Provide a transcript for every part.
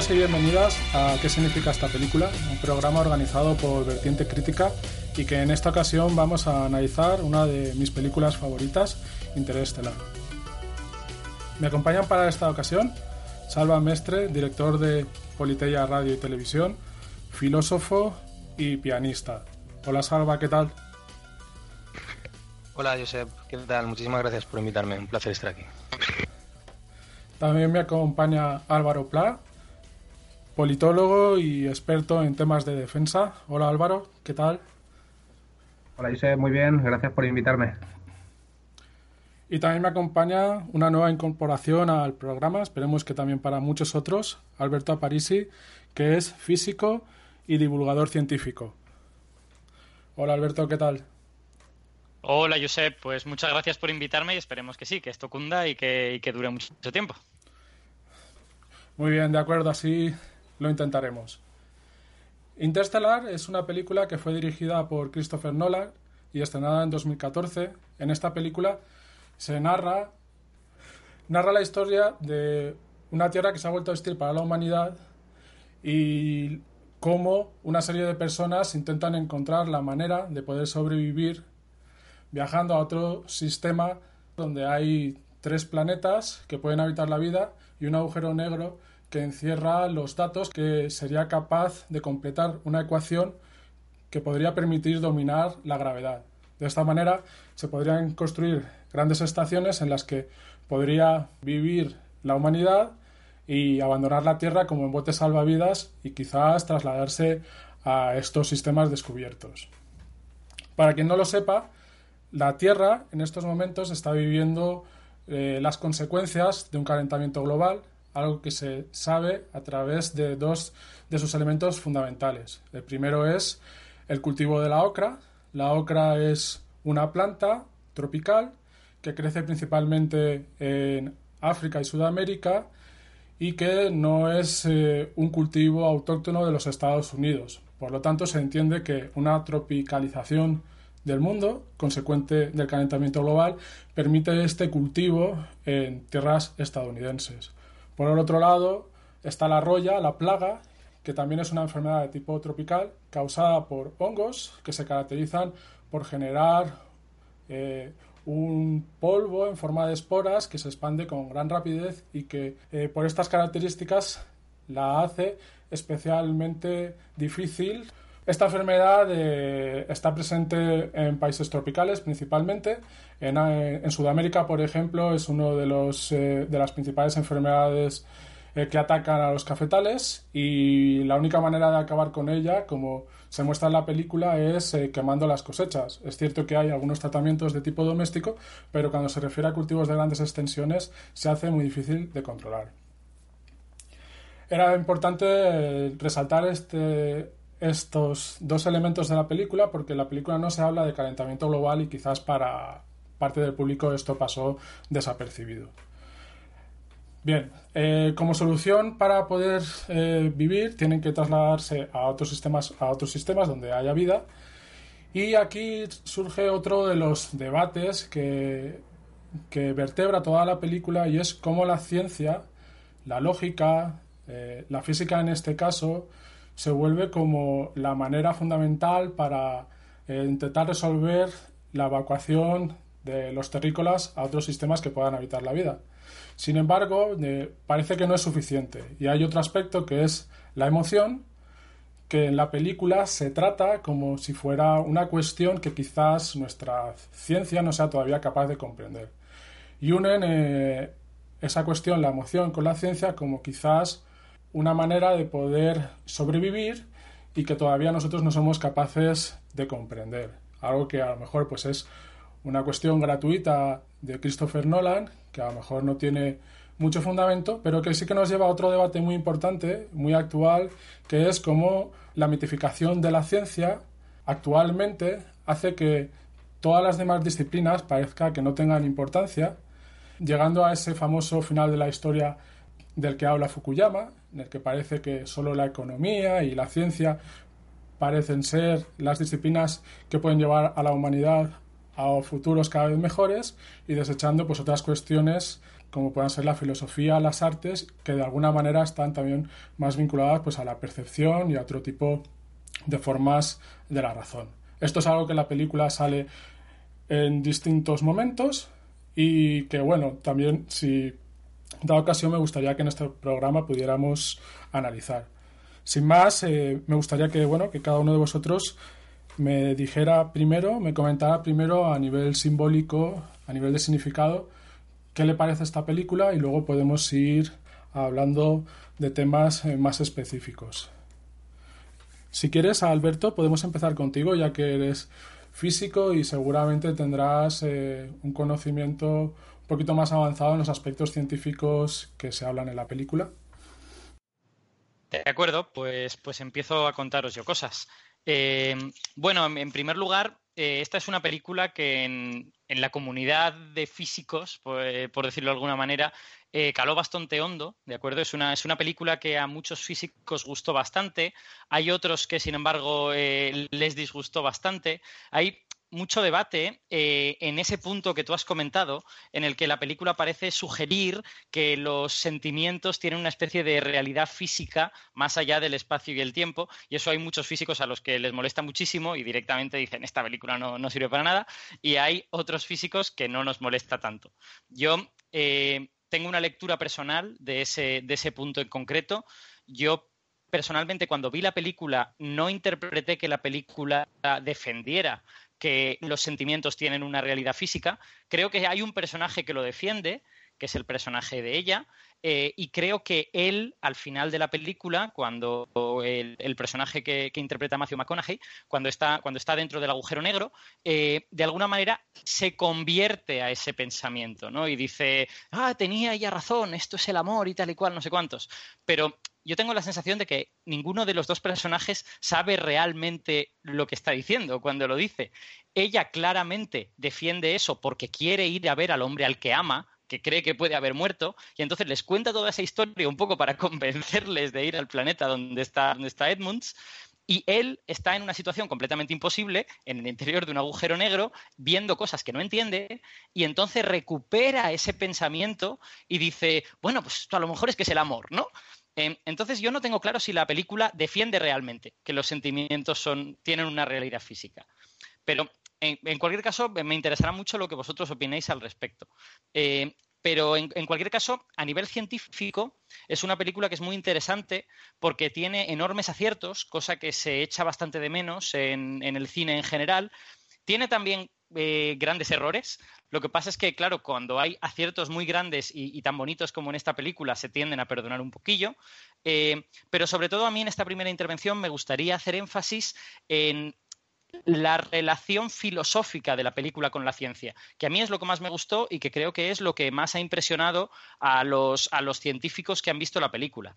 Bienvenidos y bienvenidas a ¿Qué significa esta película? Un programa organizado por Vertiente Crítica y que en esta ocasión vamos a analizar una de mis películas favoritas, Interestelar. Me acompañan para esta ocasión Salva Mestre, director de Politeia Radio y Televisión, filósofo y pianista. Hola Salva, ¿qué tal? Hola Josep, ¿qué tal? Muchísimas gracias por invitarme, un placer estar aquí. También me acompaña Álvaro Pla, politólogo y experto en temas de defensa. Hola Álvaro, ¿qué tal? Hola Josep, muy bien, gracias por invitarme. Y también me acompaña una nueva incorporación al programa, esperemos que también para muchos otros, Alberto Aparisi, que es físico y divulgador científico. Hola Alberto, ¿qué tal? Hola Josep, pues muchas gracias por invitarme y esperemos que sí, que esto cunda y que, y que dure mucho tiempo. Muy bien, de acuerdo, así lo intentaremos. Interstellar es una película que fue dirigida por Christopher Nolan y estrenada en 2014. En esta película se narra, narra la historia de una Tierra que se ha vuelto hostil para la humanidad y cómo una serie de personas intentan encontrar la manera de poder sobrevivir viajando a otro sistema donde hay tres planetas que pueden habitar la vida y un agujero negro que encierra los datos que sería capaz de completar una ecuación que podría permitir dominar la gravedad. De esta manera se podrían construir grandes estaciones en las que podría vivir la humanidad y abandonar la Tierra como en botes salvavidas y quizás trasladarse a estos sistemas descubiertos. Para quien no lo sepa, la Tierra en estos momentos está viviendo eh, las consecuencias de un calentamiento global, algo que se sabe a través de dos de sus elementos fundamentales. El primero es el cultivo de la ocra. La ocra es una planta tropical que crece principalmente en África y Sudamérica y que no es eh, un cultivo autóctono de los Estados Unidos. Por lo tanto, se entiende que una tropicalización del mundo, consecuente del calentamiento global, permite este cultivo en tierras estadounidenses. Por el otro lado está la roya, la plaga, que también es una enfermedad de tipo tropical causada por hongos que se caracterizan por generar eh, un polvo en forma de esporas que se expande con gran rapidez y que eh, por estas características la hace especialmente difícil esta enfermedad eh, está presente en países tropicales principalmente. En, eh, Sudamérica, por ejemplo, es una de, eh, de las principales enfermedades que atacan a los cafetales y la única manera de acabar con ella, como se muestra en la película, es quemando las cosechas. Es cierto que hay algunos tratamientos de tipo doméstico, pero cuando se refiere a cultivos de grandes extensiones se hace muy difícil de controlar. Era importante resaltar este, estos dos elementos de la película porque la película no se habla de calentamiento global y quizás para parte del público esto pasó desapercibido. Bien, eh, como solución para poder eh, vivir tienen que trasladarse a otros sistemas, a otros sistemas donde haya vida. Y aquí surge otro de los debates que, que vertebra toda la película y es cómo la ciencia, la lógica, eh, la física en este caso, se vuelve como la manera fundamental para eh, intentar resolver la evacuación de los terrícolas a otros sistemas que puedan habitar la vida. Sin embargo, eh, parece que no es suficiente y hay otro aspecto que es la emoción, que en la película se trata como si fuera una cuestión que quizás nuestra ciencia no sea todavía capaz de comprender. Y unen eh, esa cuestión, la emoción, con la ciencia como quizás una manera de poder sobrevivir y que todavía nosotros no somos capaces de comprender. Algo que a lo mejor pues es una cuestión gratuita de Christopher Nolan, que a lo mejor no tiene mucho fundamento, pero que sí que nos lleva a otro debate muy importante, muy actual, que es cómo la mitificación de la ciencia actualmente hace que todas las demás disciplinas parezca que no tengan importancia, llegando a ese famoso final de la historia del que habla Fukuyama, en el que parece que solo la economía y la ciencia parecen ser las disciplinas que pueden llevar a la humanidad a futuros cada vez mejores y desechando pues otras cuestiones como puedan ser la filosofía, las artes, que de alguna manera están también más vinculadas pues, a la percepción y a otro tipo de formas de la razón. Esto es algo que la película sale en distintos momentos y que, bueno, también si da ocasión me gustaría que en este programa pudiéramos analizar. Sin más, eh, me gustaría que, bueno, que cada uno de vosotros me dijera primero, me comentara primero a nivel simbólico, a nivel de significado, qué le parece esta película y luego podemos ir hablando de temas eh, más específicos. Si quieres, Alberto, podemos empezar contigo, ya que eres físico y seguramente tendrás eh, un conocimiento poquito más avanzado en los aspectos científicos que se hablan en la película. De acuerdo, pues, pues empiezo a contaros yo cosas. Eh, bueno, en primer lugar, eh, esta es una película que en, la comunidad de físicos, por, decirlo de alguna manera, eh, caló bastante hondo, ¿de acuerdo? Es una, es una película que a muchos físicos gustó bastante, hay otros que, sin embargo, les disgustó bastante. Hay mucho debate eh, en ese punto que tú has comentado, en el que la película parece sugerir que los sentimientos tienen una especie de realidad física más allá del espacio y el tiempo, y eso hay muchos físicos a los que les molesta muchísimo y directamente dicen, esta película no, sirve para nada, y hay otros físicos que no nos molesta tanto. Yo eh, tengo una lectura personal de ese, de ese punto en concreto. Yo personalmente cuando vi la película no interpreté que la película defendiera que los sentimientos tienen una realidad física. Creo que hay un personaje que lo defiende, que es el personaje de ella, eh, y creo que él, al final de la película, cuando el, personaje que, interpreta Matthew McConaughey, cuando está, cuando está dentro del agujero negro, eh, de alguna manera se convierte a ese pensamiento, ¿no? Y dice, ah, tenía ella razón, esto es el amor y tal y cual, no sé cuántos. Pero yo tengo la sensación de que ninguno de los dos personajes sabe realmente lo que está diciendo cuando lo dice. Ella claramente defiende eso porque quiere ir a ver al hombre al que ama, que cree que puede haber muerto, y entonces les cuenta toda esa historia un poco para convencerles de ir al planeta donde está, Edmunds. Y él está en una situación completamente imposible, en el interior de un agujero negro, viendo cosas que no entiende, y entonces recupera ese pensamiento y dice, bueno, pues a lo mejor es que es el amor, ¿no? Em, entonces yo no tengo claro si la película defiende realmente que los sentimientos son, tienen una realidad física. Pero en, cualquier caso, me interesará mucho lo que vosotros opinéis al respecto. Eh, pero en, cualquier caso, a nivel científico, es una película que es muy interesante porque tiene enormes aciertos, cosa que se echa bastante de menos en el cine en general. Tiene también eh, grandes errores. Lo que pasa es que, claro, cuando hay aciertos muy grandes y, tan bonitos como en esta película, se tienden a perdonar un poquillo. Eh, pero sobre todo a mí en esta primera intervención me gustaría hacer énfasis en la relación filosófica de la película con la ciencia, que a mí es lo que más me gustó y que creo que es lo que más ha impresionado a los, a los científicos que han visto la película,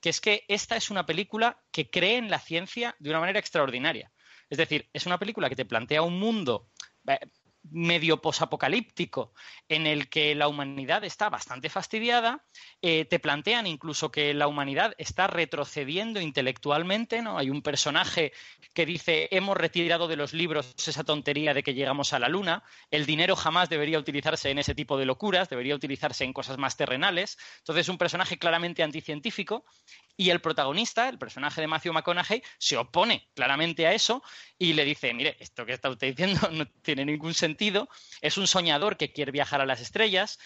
que es que esta es una película que cree en la ciencia de una manera extraordinaria. Es decir, es una película que te plantea un mundo But. Medio posapocalíptico en el que la humanidad está bastante fastidiada, eh, te plantean incluso que la humanidad está retrocediendo intelectualmente, ¿no? Hay un personaje que dice hemos retirado de los libros esa tontería de que llegamos a la luna, el dinero jamás debería utilizarse en ese tipo de locuras, debería utilizarse en cosas más terrenales. Entonces, un personaje claramente anticientífico y el protagonista, el personaje de Matthew McConaughey, se opone claramente a eso y le dice, mire, esto que está usted diciendo no tiene ningún sentido, es un soñador que quiere viajar a las estrellas,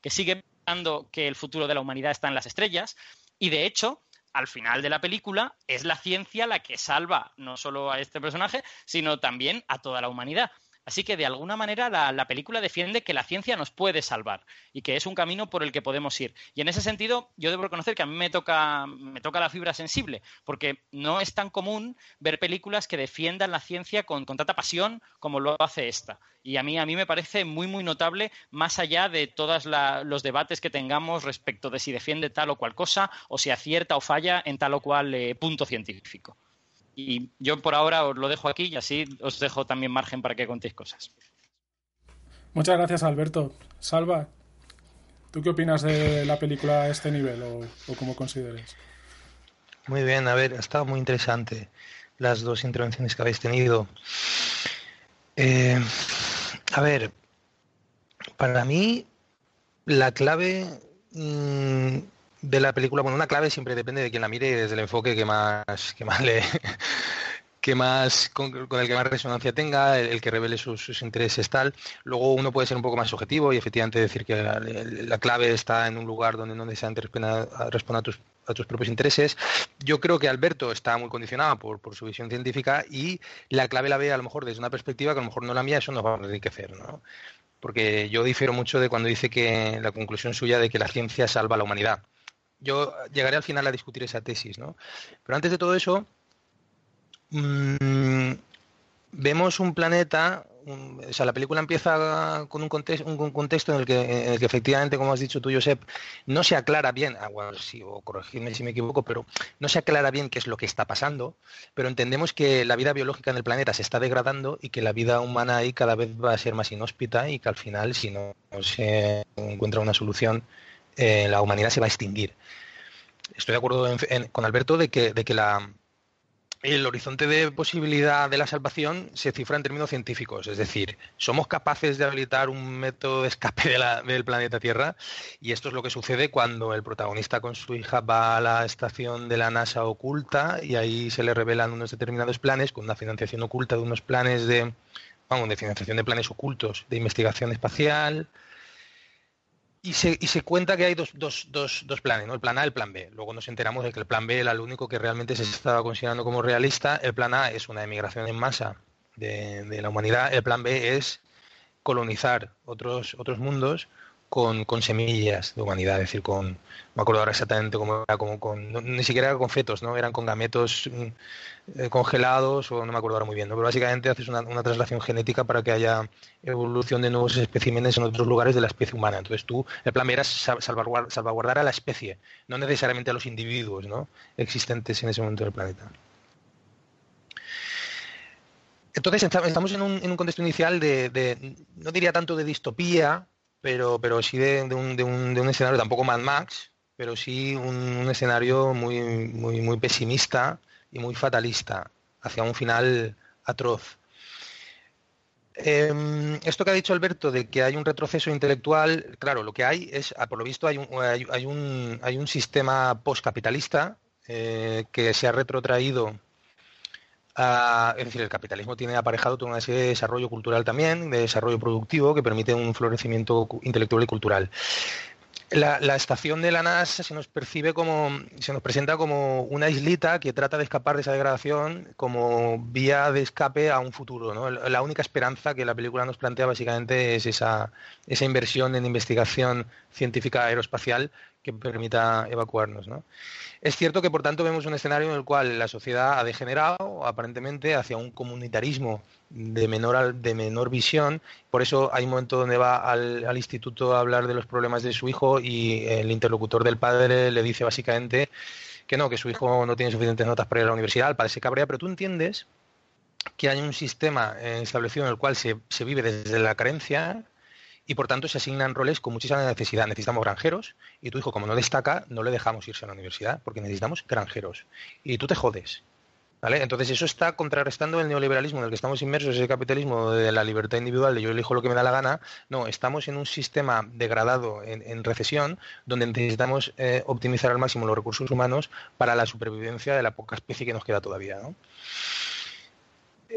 que sigue pensando que el futuro de la humanidad está en las estrellas y de hecho al final de la película es la ciencia la que salva no solo a este personaje, sino también a toda la humanidad. Así que de alguna manera la, película defiende que la ciencia nos puede salvar y que es un camino por el que podemos ir. Y en ese sentido, yo debo reconocer que a mí me toca, me toca la fibra sensible, porque no es tan común ver películas que defiendan la ciencia con, tanta pasión como lo hace esta. Y a mí, a mí me parece muy, muy notable, más allá de todos los debates que tengamos respecto de si defiende tal o cual cosa o si acierta o falla en tal o cual eh, punto científico. Y yo por ahora os lo dejo aquí y así os dejo también margen para que contéis cosas. Muchas gracias, Alberto. Salva, ¿tú qué opinas de la película a este nivel o, o cómo consideres? Muy bien, a ver, ha estado muy interesante las dos intervenciones que habéis tenido. Eh, a ver, para mí la clave mm, de la película, bueno, una clave siempre depende de quien la mire y desde el enfoque que más, que más le, que más con, el que más resonancia tenga, el, que revele sus, intereses tal. Luego uno puede ser un poco más objetivo y efectivamente decir que la, clave está en un lugar donde no necesariamente responde a tus, a tus propios intereses. Yo creo que Alberto está muy condicionado por, por, su visión científica y la clave la ve a lo mejor desde una perspectiva que a lo mejor no la mía, eso nos va a enriquecer, ¿no? Porque yo difiero mucho de cuando dice que la conclusión suya de que la ciencia salva a la humanidad. Yo llegaré al final a discutir esa tesis, ¿no? Pero antes de todo eso, Mm, vemos un planeta, o sea, la película empieza con un, contexto, un contexto en el, que, efectivamente, como has dicho tú, Josep, no se aclara bien, ah, o corregidme si me equivoco, pero no se aclara bien qué es lo que está pasando, pero entendemos que la vida biológica en el planeta se está degradando y que la vida humana ahí cada vez va a ser más inhóspita y que al final, si no se encuentra una solución, eh, la humanidad se va a extinguir. Estoy de acuerdo con Alberto de que, la, el horizonte de posibilidad de la salvación se cifra en términos científicos, es decir, somos capaces de habilitar un método de escape del planeta Tierra y esto es lo que sucede cuando el protagonista con su hija va a la estación de la NASA oculta y ahí se le revelan unos determinados planes con una financiación oculta de unos planes de, vamos, de financiación de planes ocultos de investigación espacial, y se, y se, cuenta que hay dos, dos, dos, dos, planes, ¿no? El plan A y el plan B. Luego nos enteramos de que el plan B era el único que realmente se estaba considerando como realista. El plan A es una emigración en masa de, de la humanidad. El plan B es colonizar otros, otros mundos con, semillas de humanidad, es decir, con, no me acuerdo ahora exactamente cómo era, como con, ni siquiera era con fetos, ¿no? Eran con gametos mm, eh, congelados o no me acuerdo ahora muy bien, ¿no? Pero básicamente haces una, traslación genética para que haya evolución de nuevos especímenes en otros lugares de la especie humana. Entonces tú, el plan era salvaguardar, salvaguardar a la especie, no necesariamente a los individuos, ¿no? Existentes en ese momento del planeta. Entonces estamos en un, en un contexto inicial de, no diría tanto de distopía, pero, pero sí de, un, de, un, de un escenario tampoco Mad Max, pero sí un, escenario muy, muy, muy pesimista y muy fatalista, hacia un final atroz. Em, esto que ha dicho Alberto de que hay un retroceso intelectual, claro, lo que hay es, ah, por lo visto, hay un, hay, un, hay un sistema postcapitalista eh, que se ha retrotraído es decir, el capitalismo tiene aparejado toda una serie de desarrollo cultural también, de desarrollo productivo que permite un florecimiento intelectual y cultural. La, estación de la NAS se nos percibe como, se nos presenta como una islita que trata de escapar de esa degradación como vía de escape a un futuro. La única esperanza que la película nos plantea básicamente es esa inversión en investigación científica aeroespacial que permita evacuarnos. Es cierto que, por tanto, vemos un escenario en el cual la sociedad ha degenerado aparentemente hacia un comunitarismo de menor, de menor visión. Por eso hay un momento donde va al, al, instituto a hablar de los problemas de su hijo y el interlocutor del padre le dice básicamente que no, que su hijo no tiene suficientes notas para ir a la universidad. El padre se cabrea, pero tú entiendes que hay un sistema eh, establecido en el cual se, se vive desde la carencia y por tanto se asignan roles con muchísima necesidad. Necesitamos granjeros y tu hijo, como no destaca, no le dejamos irse a la universidad porque necesitamos granjeros. Y tú te jodes. ¿Vale? Entonces eso está contrarrestando el neoliberalismo en el que estamos inmersos, ese capitalismo de la libertad individual, de yo elijo lo que me da la gana. No, estamos en un sistema degradado, en, recesión, donde necesitamos eh, optimizar al máximo los recursos humanos para la supervivencia de la poca especie que nos queda todavía.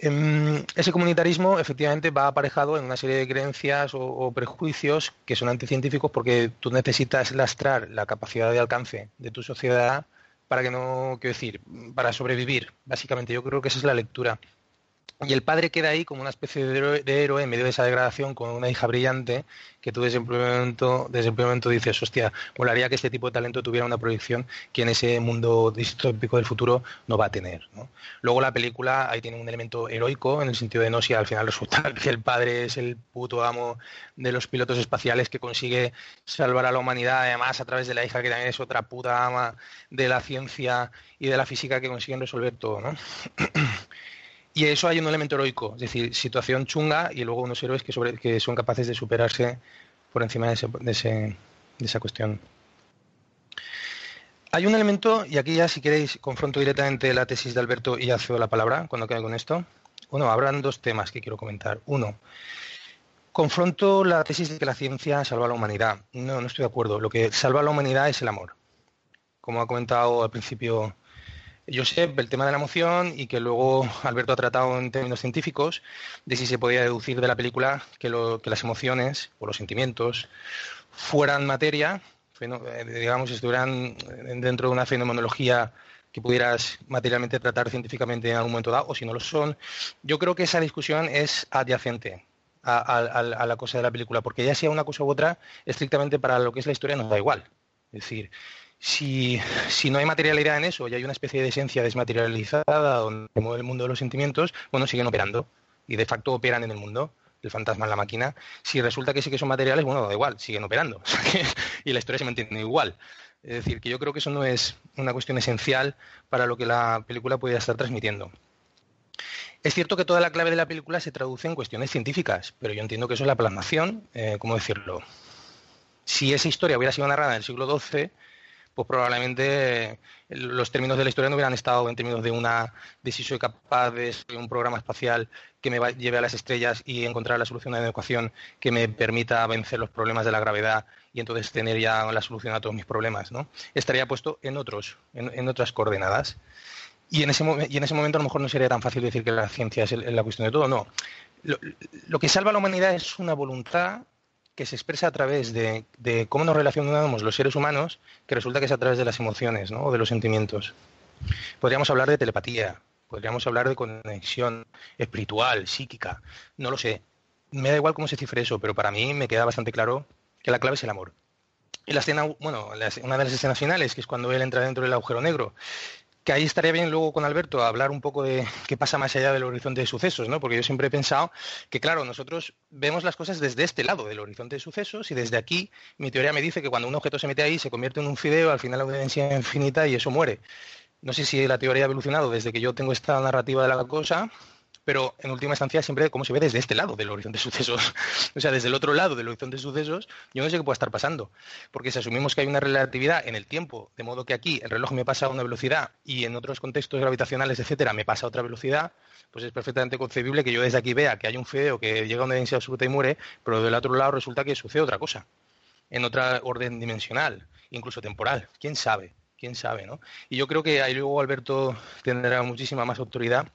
Em, ese comunitarismo efectivamente va aparejado en una serie de creencias o, prejuicios que son anticientíficos porque tú necesitas lastrar la capacidad de alcance de tu sociedad para que no, quiero decir, para sobrevivir. Básicamente yo creo que esa es la lectura y el padre queda ahí como una especie de héroe, en medio de esa degradación con una hija brillante que tú desde el primer momento, desde el momento dices, hostia, molaría que este tipo de talento tuviera una proyección que en ese mundo distópico del futuro no va a tener. Luego la película ahí tiene un elemento heroico en el sentido de no si al final resulta que el padre es el puto amo de los pilotos espaciales que consigue salvar a la humanidad, además a través de la hija que también es otra puta ama de la ciencia y de la física que consiguen resolver todo. Y eso hay un elemento heroico, es decir, situación chunga y luego unos héroes que, son capaces de superarse por encima de, esa cuestión. Hay un elemento, y aquí ya si queréis confronto directamente la tesis de Alberto y ya cedo la palabra cuando quede con esto. Bueno, habrán dos temas que quiero comentar. Uno, confronto la tesis de que la ciencia salva a la humanidad. No, no estoy de acuerdo. Lo que salva a la humanidad es el amor. Como ha comentado al principio Josep, el tema de la emoción y que luego Alberto ha tratado en términos científicos de si se podía deducir de la película que, las emociones o los sentimientos fueran materia, eh, digamos, estuvieran dentro de una fenomenología que pudieras materialmente tratar científicamente en algún momento dado, o si no lo son. Yo creo que esa discusión es adyacente a, la cosa de la película, porque ya sea una cosa u otra, estrictamente para lo que es la historia nos da igual. Es decir, si, no hay materialidad en eso y hay una especie de esencia desmaterializada donde mueve el mundo de los sentimientos, bueno, siguen operando y de facto operan en el mundo el fantasma en la máquina. Si resulta que sí que son materiales, bueno, da igual, siguen operando. y la historia se mantiene igual. Es decir, que yo creo que eso no es una cuestión esencial para lo que la película puede estar transmitiendo. Es cierto que toda la clave de la película se traduce en cuestiones científicas, pero yo entiendo que eso es la plasmación, eh, ¿cómo decirlo? Si esa historia hubiera sido narrada en el siglo XII, pues probablemente eh, los términos de la historia no hubieran estado en términos de una de si soy capaz de un programa espacial que me lleve a las estrellas y encontrar la solución a la ecuación que me permita vencer los problemas de la gravedad y entonces tener ya la solución a todos mis problemas, ¿no? Estaría puesto en otros, en, otras coordenadas. Y en, ese, y en ese momento a lo mejor no sería tan fácil decir que la ciencia es la cuestión de todo, no. lo que salva a la humanidad es una voluntad que se expresa a través de, cómo nos relacionamos los seres humanos, que resulta que es a través de las emociones ¿no? o de los sentimientos. Podríamos hablar de telepatía, podríamos hablar de conexión espiritual, psíquica, no lo sé. Me da igual cómo se cifre eso, pero para mí me queda bastante claro que la clave es el amor. Y la escena, bueno, una de las escenas finales, que es cuando él entra dentro del agujero negro, que ahí estaría bien luego con Alberto hablar un poco de qué pasa más allá del horizonte de sucesos, ¿no? Porque yo siempre he pensado que, claro, nosotros vemos las cosas desde este lado del horizonte de sucesos y desde aquí mi teoría me dice que cuando un objeto se mete ahí se convierte en un fideo, al final la densidad infinita y eso muere. No sé si la teoría ha evolucionado desde que yo tengo esta narrativa de la cosa, pero en última instancia siempre como se ve desde este lado del horizonte de sucesos. o sea, desde el otro lado del horizonte de sucesos, yo no sé qué puede estar pasando. Porque si asumimos que hay una relatividad en el tiempo, de modo que aquí el reloj me pasa a una velocidad y en otros contextos gravitacionales, etcétera, me pasa a otra velocidad, pues es perfectamente concebible que yo desde aquí vea que hay un feo que llega a una densidad absoluta y muere, pero del otro lado resulta que sucede otra cosa, en otra orden dimensional, incluso temporal. ¿Quién sabe? ¿Quién sabe, no? Y yo creo que ahí luego Alberto tendrá muchísima más autoridad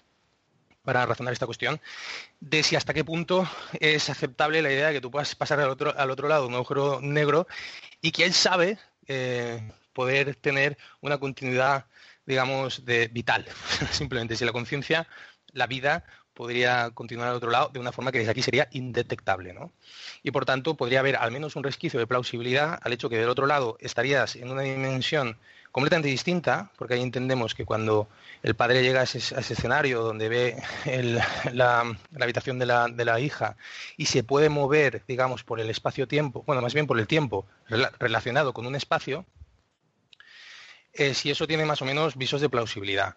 para razonar esta cuestión, de si hasta qué punto es aceptable la idea de que tú puedas pasar al otro, al otro lado un agujero negro y que él sabe eh, poder tener una continuidad, digamos, de vital. Simplemente si la conciencia, la vida, podría continuar al otro lado de una forma que desde aquí sería indetectable. ¿no? Y por tanto podría haber al menos un resquicio de plausibilidad al hecho que del otro lado estarías en una dimensión completamente distinta, porque ahí entendemos que cuando el padre llega a ese, escenario donde ve la, habitación de la, hija y se puede mover, digamos, por el espacio-tiempo, bueno, más bien por el tiempo relacionado con un espacio, eh, si eso tiene más o menos visos de plausibilidad.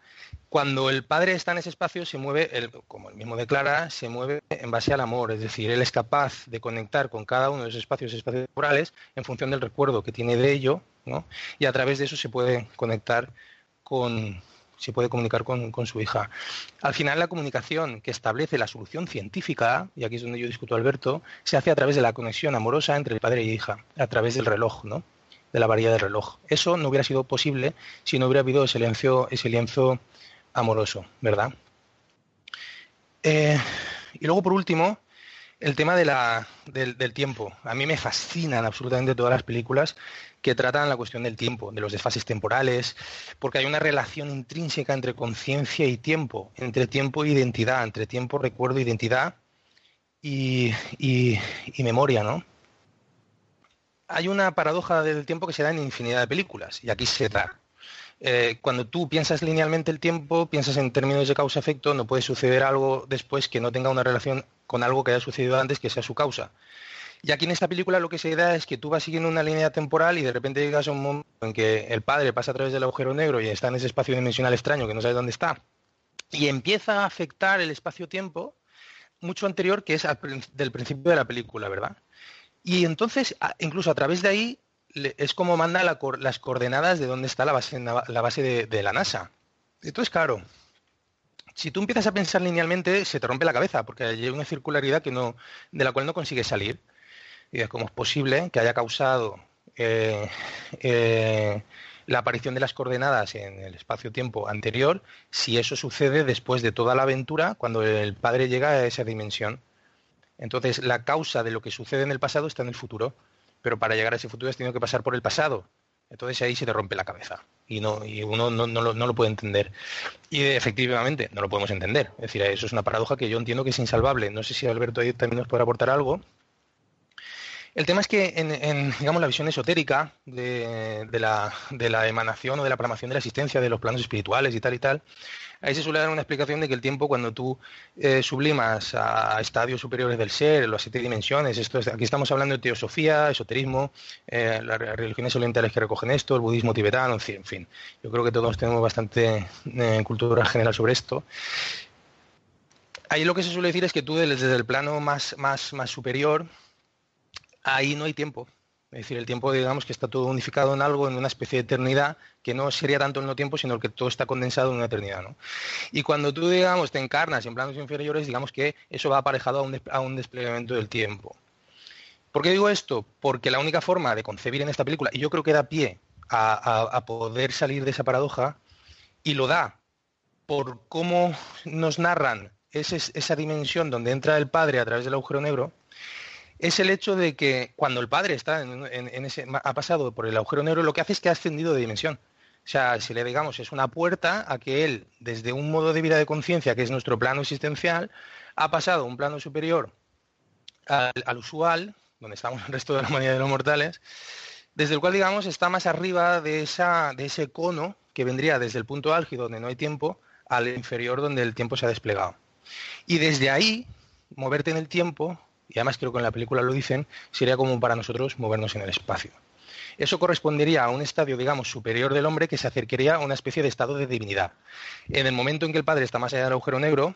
Cuando el padre está en ese espacio, se mueve, como él mismo declara, se mueve en base al amor, es decir, él es capaz de conectar con cada uno de esos espacios espacios temporales en función del recuerdo que tiene de ello, y a través de eso se puede conectar con, se puede comunicar con, su hija. Al final, la comunicación que establece la solución científica, y aquí es donde yo discuto Alberto, se hace a través de la conexión amorosa entre el padre y hija, a través del reloj, ¿no? de la varilla del reloj. Eso no hubiera sido posible si no hubiera habido ese lienzo, ese lienzo amoroso, ¿verdad? Eh, y luego, por último, el tema del, tiempo. A mí me fascinan absolutamente todas las películas que tratan la cuestión del tiempo, de los desfases temporales, porque hay una relación intrínseca entre conciencia y tiempo, entre tiempo e identidad, entre tiempo, recuerdo, identidad y, y, y memoria, ¿no? hay una paradoja del tiempo que se da en infinidad de películas, y aquí se da. Eh, cuando tú piensas linealmente el tiempo, piensas en términos de causa-efecto, no puede suceder algo después que no tenga una relación con algo que haya sucedido antes que sea su causa. Y aquí en esta película lo que se da es que tú vas siguiendo una línea temporal y de repente llegas a un momento en que el padre pasa a través del agujero negro y está en ese espacio dimensional extraño que no sabe dónde está. Y empieza a afectar el espacio-tiempo mucho anterior que es del principio de la película, ¿verdad? Y entonces, incluso a través de ahí, es como manda las coordenadas de dónde está la base, base de, la NASA. Entonces, claro, si tú empiezas a pensar linealmente, se te rompe la cabeza, porque hay una circularidad que no, de la cual no consigues salir. Y es como es posible que haya causado eh, eh, la aparición de las coordenadas en el espacio-tiempo anterior si eso sucede después de toda la aventura, cuando el padre llega a esa dimensión. Entonces, la causa de lo que sucede en el pasado está en el futuro, pero para llegar a ese futuro has tenido que pasar por el pasado. Entonces ahí se te rompe la cabeza y, no, y uno no, lo, no, lo, puede entender. Y efectivamente no lo podemos entender. Es decir, eso es una paradoja que yo entiendo que es insalvable. No sé si Alberto ahí también nos puede aportar algo. El tema es que en, digamos, la visión esotérica de, la, emanación o de la programación de la existencia de los planos espirituales y tal y tal, ahí se suele dar una explicación de que el tiempo cuando tú eh, sublimas a estadios superiores del ser, las siete dimensiones, esto aquí estamos hablando de teosofía, esoterismo, eh, las religiones orientales que recogen esto, el budismo tibetano, en fin, yo creo que todos tenemos bastante eh, cultura general sobre esto. Ahí lo que se suele decir es que tú desde el plano más, más, más superior, ahí no hay tiempo. Es decir, el tiempo, digamos, que está todo unificado en algo, en una especie de eternidad, que no sería tanto el no tiempo, sino que todo está condensado en una eternidad. ¿no? Y cuando tú, digamos, te encarnas en planos inferiores, digamos que eso va aparejado a un, desplegamiento del tiempo. ¿Por qué digo esto? Porque la única forma de concebir en esta película, y yo creo que da pie a, poder salir de esa paradoja, y lo da por cómo nos narran esa dimensión donde entra el padre a través del agujero negro, es el hecho de que cuando el padre está en, ha pasado por el agujero negro, lo que hace es que ha ascendido de dimensión. O sea, si le digamos, es una puerta a que él, desde un modo de vida de conciencia, que es nuestro plano existencial, ha pasado a un plano superior al, usual, donde estamos el resto de la humanidad de los mortales, desde el cual, digamos, está más arriba de, de ese cono que vendría desde el punto álgido, donde no hay tiempo, al inferior, donde el tiempo se ha desplegado. Y desde ahí, moverte en el tiempo y además creo que en la película lo dicen, sería como para nosotros movernos en el espacio. Eso correspondería a un estadio, digamos, superior del hombre que se acercaría a una especie de estado de divinidad. En el momento en que el padre está más allá del agujero negro,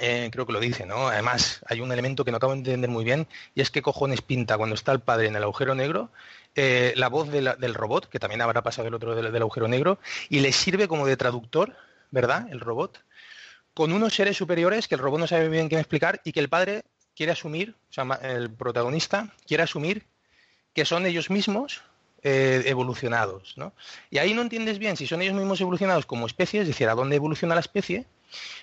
eh, creo que lo dice, ¿no? Además, hay un elemento que no acabo de entender muy bien, y es que cojones pinta cuando está el padre en el agujero negro, eh, la voz del robot, que también habrá pasado del otro del, del, agujero negro, y le sirve como de traductor, ¿verdad? El robot, con unos seres superiores que el robot no sabe bien qué explicar y que el padre quiere asumir, o sea, el protagonista quiere asumir que son ellos mismos eh, evolucionados, ¿no? Y ahí no entiendes bien si son ellos mismos evolucionados como especie, es decir, a dónde evoluciona la especie,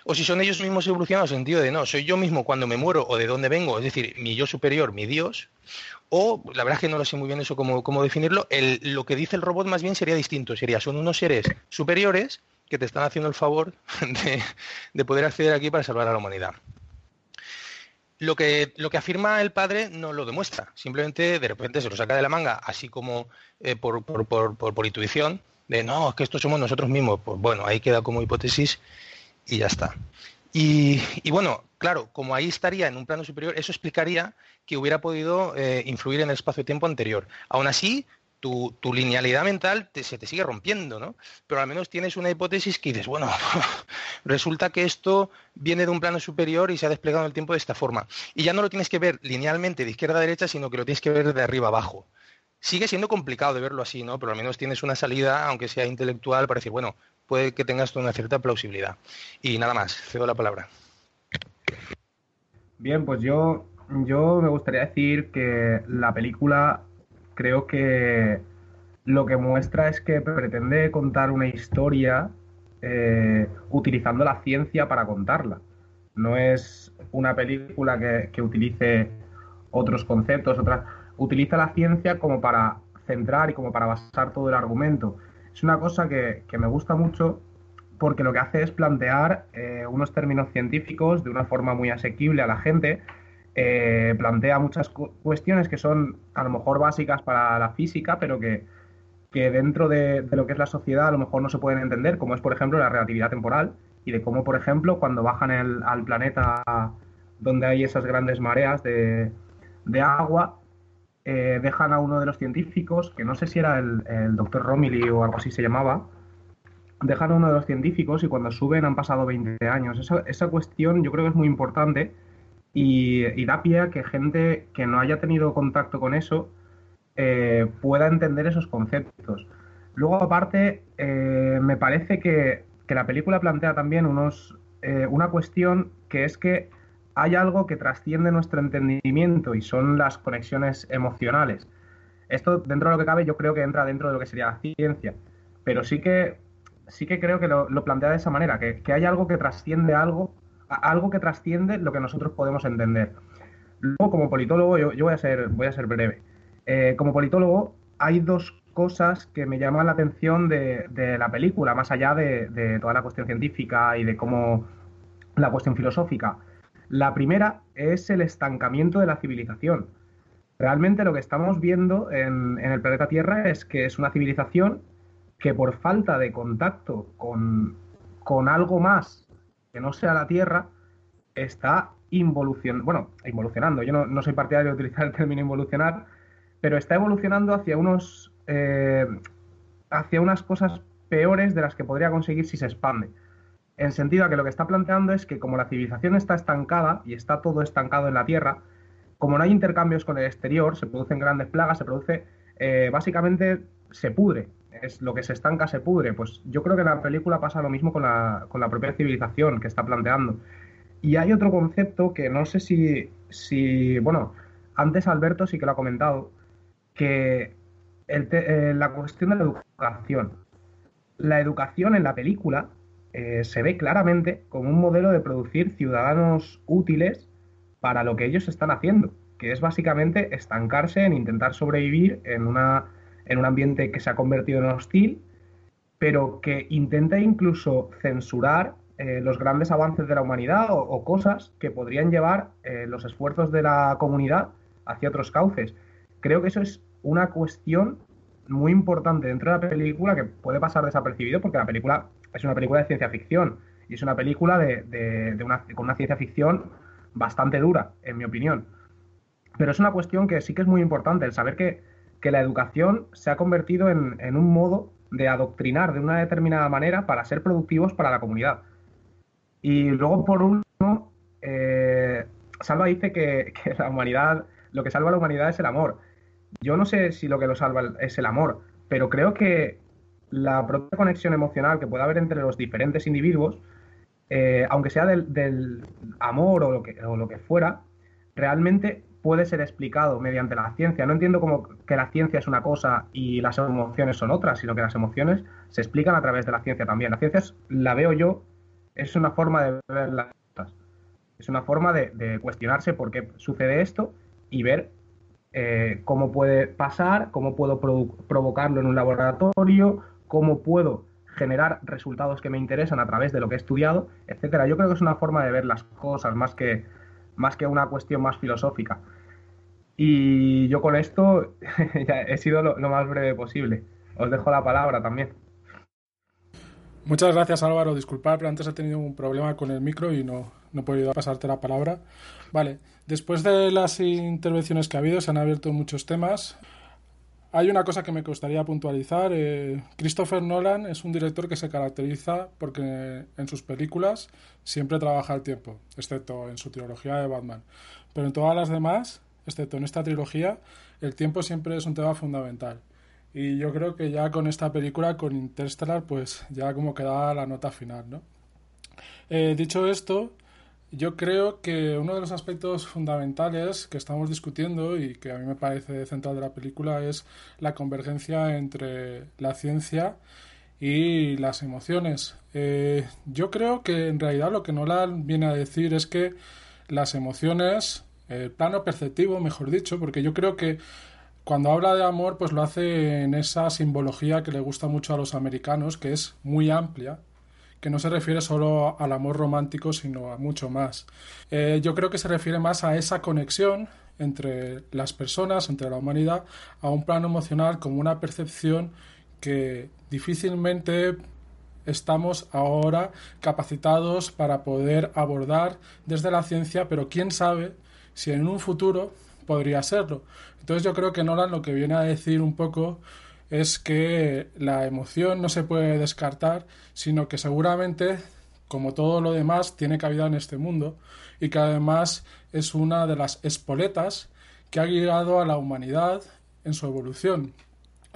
o si son ellos mismos evolucionados en el sentido de no, soy yo mismo cuando me muero o de dónde vengo, es decir, mi yo superior, mi Dios, o la verdad es que no lo sé muy bien eso cómo, cómo definirlo, lo que dice el robot más bien sería distinto, sería son unos seres superiores que te están haciendo el favor de poder acceder aquí para salvar a la humanidad lo que, lo que afirma el padre no lo demuestra, simplemente de repente se lo saca de la manga, así como eh, por, por, por, por, intuición, de no, es que estos somos nosotros mismos. Pues bueno, ahí queda como hipótesis y ya está. Y, y, bueno, claro, como ahí estaría en un plano superior, eso explicaría que hubiera podido eh, influir en el espacio-tiempo anterior. Aún así, tu, linealidad mental se te sigue rompiendo, ¿no? Pero al menos tienes una hipótesis que dices, bueno, resulta que esto viene de un plano superior y se ha desplegado en el tiempo de esta forma. Y ya no lo tienes que ver linealmente de izquierda a derecha, sino que lo tienes que ver de arriba abajo. Sigue siendo complicado de verlo así, ¿no? Pero al menos tienes una salida, aunque sea intelectual, para decir, bueno, puede que tengas una cierta plausibilidad. Y nada más, cedo la palabra. Bien, pues yo, yo me gustaría decir que la película creo que lo que muestra es que pretende contar una historia eh, utilizando la ciencia para contarla. No es una película que, utilice otros conceptos, otras. Utiliza la ciencia como para centrar y como para basar todo el argumento. Es una cosa que, me gusta mucho porque lo que hace es plantear eh, unos términos científicos de una forma muy asequible a la gente eh, plantea muchas cuestiones que son a lo mejor básicas para la física, pero que, dentro de, lo que es la sociedad a lo mejor no se pueden entender, como es por ejemplo la relatividad temporal y de cómo por ejemplo cuando bajan al planeta donde hay esas grandes mareas de, agua, eh, dejan a uno de los científicos, que no sé si era el, doctor Romilly o algo así se llamaba, dejan a uno de los científicos y cuando suben han pasado 20 años. Esa, esa cuestión yo creo que es muy importante y, da pie a que gente que no haya tenido contacto con eso eh, pueda entender esos conceptos. Luego, aparte, eh, me parece que que la película plantea también unos, eh, una cuestión que es que hay algo que trasciende nuestro entendimiento y son las conexiones emocionales. Esto, dentro de lo que cabe, yo creo que entra dentro de lo que sería la ciencia. Pero sí que, sí que creo que lo, plantea de esa manera, que, hay algo que trasciende algo, algo que trasciende lo que nosotros podemos entender. Luego, como politólogo, yo, voy, a ser, voy a ser breve. Eh, como politólogo, hay dos cosas que me llaman la atención de, la película, más allá de, de, toda la cuestión científica y de cómo la cuestión filosófica. La primera es el estancamiento de la civilización. Realmente lo que estamos viendo en, el planeta Tierra es que es una civilización que por falta de contacto con, algo más que no sea la Tierra, está involucionando, bueno, involucionando, yo no, soy partidario de utilizar el término involucionar, pero está evolucionando hacia unos eh, hacia unas cosas peores de las que podría conseguir si se expande. En sentido a que lo que está planteando es que como la civilización está estancada y está todo estancado en la Tierra, como no hay intercambios con el exterior, se producen grandes plagas, se produce, eh, básicamente se pudre, es lo que se estanca se pudre. Pues yo creo que en la película pasa lo mismo con la, con la propia civilización que está planteando. Y hay otro concepto que no sé si, si bueno, antes Alberto sí que lo ha comentado, que eh, la cuestión de la educación. La educación en la película eh, se ve claramente como un modelo de producir ciudadanos útiles para lo que ellos están haciendo, que es básicamente estancarse en intentar sobrevivir en, una, en un ambiente que se ha convertido en hostil, pero que intenta incluso censurar eh, los grandes avances de la humanidad o, cosas que podrían llevar eh, los esfuerzos de la comunidad hacia otros cauces. Creo que eso es una cuestión muy importante dentro de la película que puede pasar desapercibido porque la película es una película de ciencia ficción y es una película de, con una ciencia ficción bastante dura, en mi opinión. Pero es una cuestión que sí que es muy importante, el saber que, la educación se ha convertido en, un modo de adoctrinar de una determinada manera para ser productivos para la comunidad. Y luego, por último, eh, Salva dice que, la humanidad, lo que salva a la humanidad es el amor. Yo no sé si lo que lo salva es el amor, pero creo que la propia conexión emocional que puede haber entre los diferentes individuos eh, aunque sea del, amor o lo, que, o lo que fuera, realmente puede ser explicado mediante la ciencia. No entiendo como que la ciencia es una cosa y las emociones son otras, sino que las emociones se explican a través de la ciencia también. La ciencia la veo yo, es una forma de ver las cosas. Es una forma de, cuestionarse por qué sucede esto y ver eh, cómo puede pasar, cómo puedo provocarlo en un laboratorio, cómo puedo generar resultados que me interesan a través de lo que he estudiado, etcétera. Yo creo que es una forma de ver las cosas más que, más que una cuestión más filosófica. Y yo con esto he sido lo, más breve posible. Os dejo la palabra también. Muchas gracias Álvaro, disculpad, pero antes he tenido un problema con el micro y no, no he podido pasarte la palabra. Vale, después de las intervenciones que ha habido, se han abierto muchos temas. Hay una cosa que me gustaría puntualizar. Eh, Christopher Nolan es un director que se caracteriza porque en sus películas siempre trabaja el tiempo, excepto en su trilogía de Batman. Pero en todas las demás, excepto en esta trilogía, el tiempo siempre es un tema fundamental. Y yo creo que ya con esta película, con Interstellar, pues ya como queda la nota final, ¿no? Eh, dicho esto, yo creo que uno de los aspectos fundamentales que estamos discutiendo y que a mí me parece central de la película es la convergencia entre la ciencia y las emociones. Eh, yo creo que en realidad lo que Nolan viene a decir es que las emociones, el plano perceptivo, mejor dicho, porque yo creo que cuando habla de amor, pues lo hace en esa simbología que le gusta mucho a los americanos, que es muy amplia, que no se refiere solo al amor romántico, sino a mucho más. Eh, yo creo que se refiere más a esa conexión entre las personas, entre la humanidad, a un plano emocional como una percepción que difícilmente estamos ahora capacitados para poder abordar desde la ciencia, pero quién sabe si en un futuro podría serlo. Entonces yo creo que Nolan lo que viene a decir un poco es que la emoción no se puede descartar, sino que seguramente, como todo lo demás, tiene cabida en este mundo y que además es una de las espoletas que ha guiado a la humanidad en su evolución.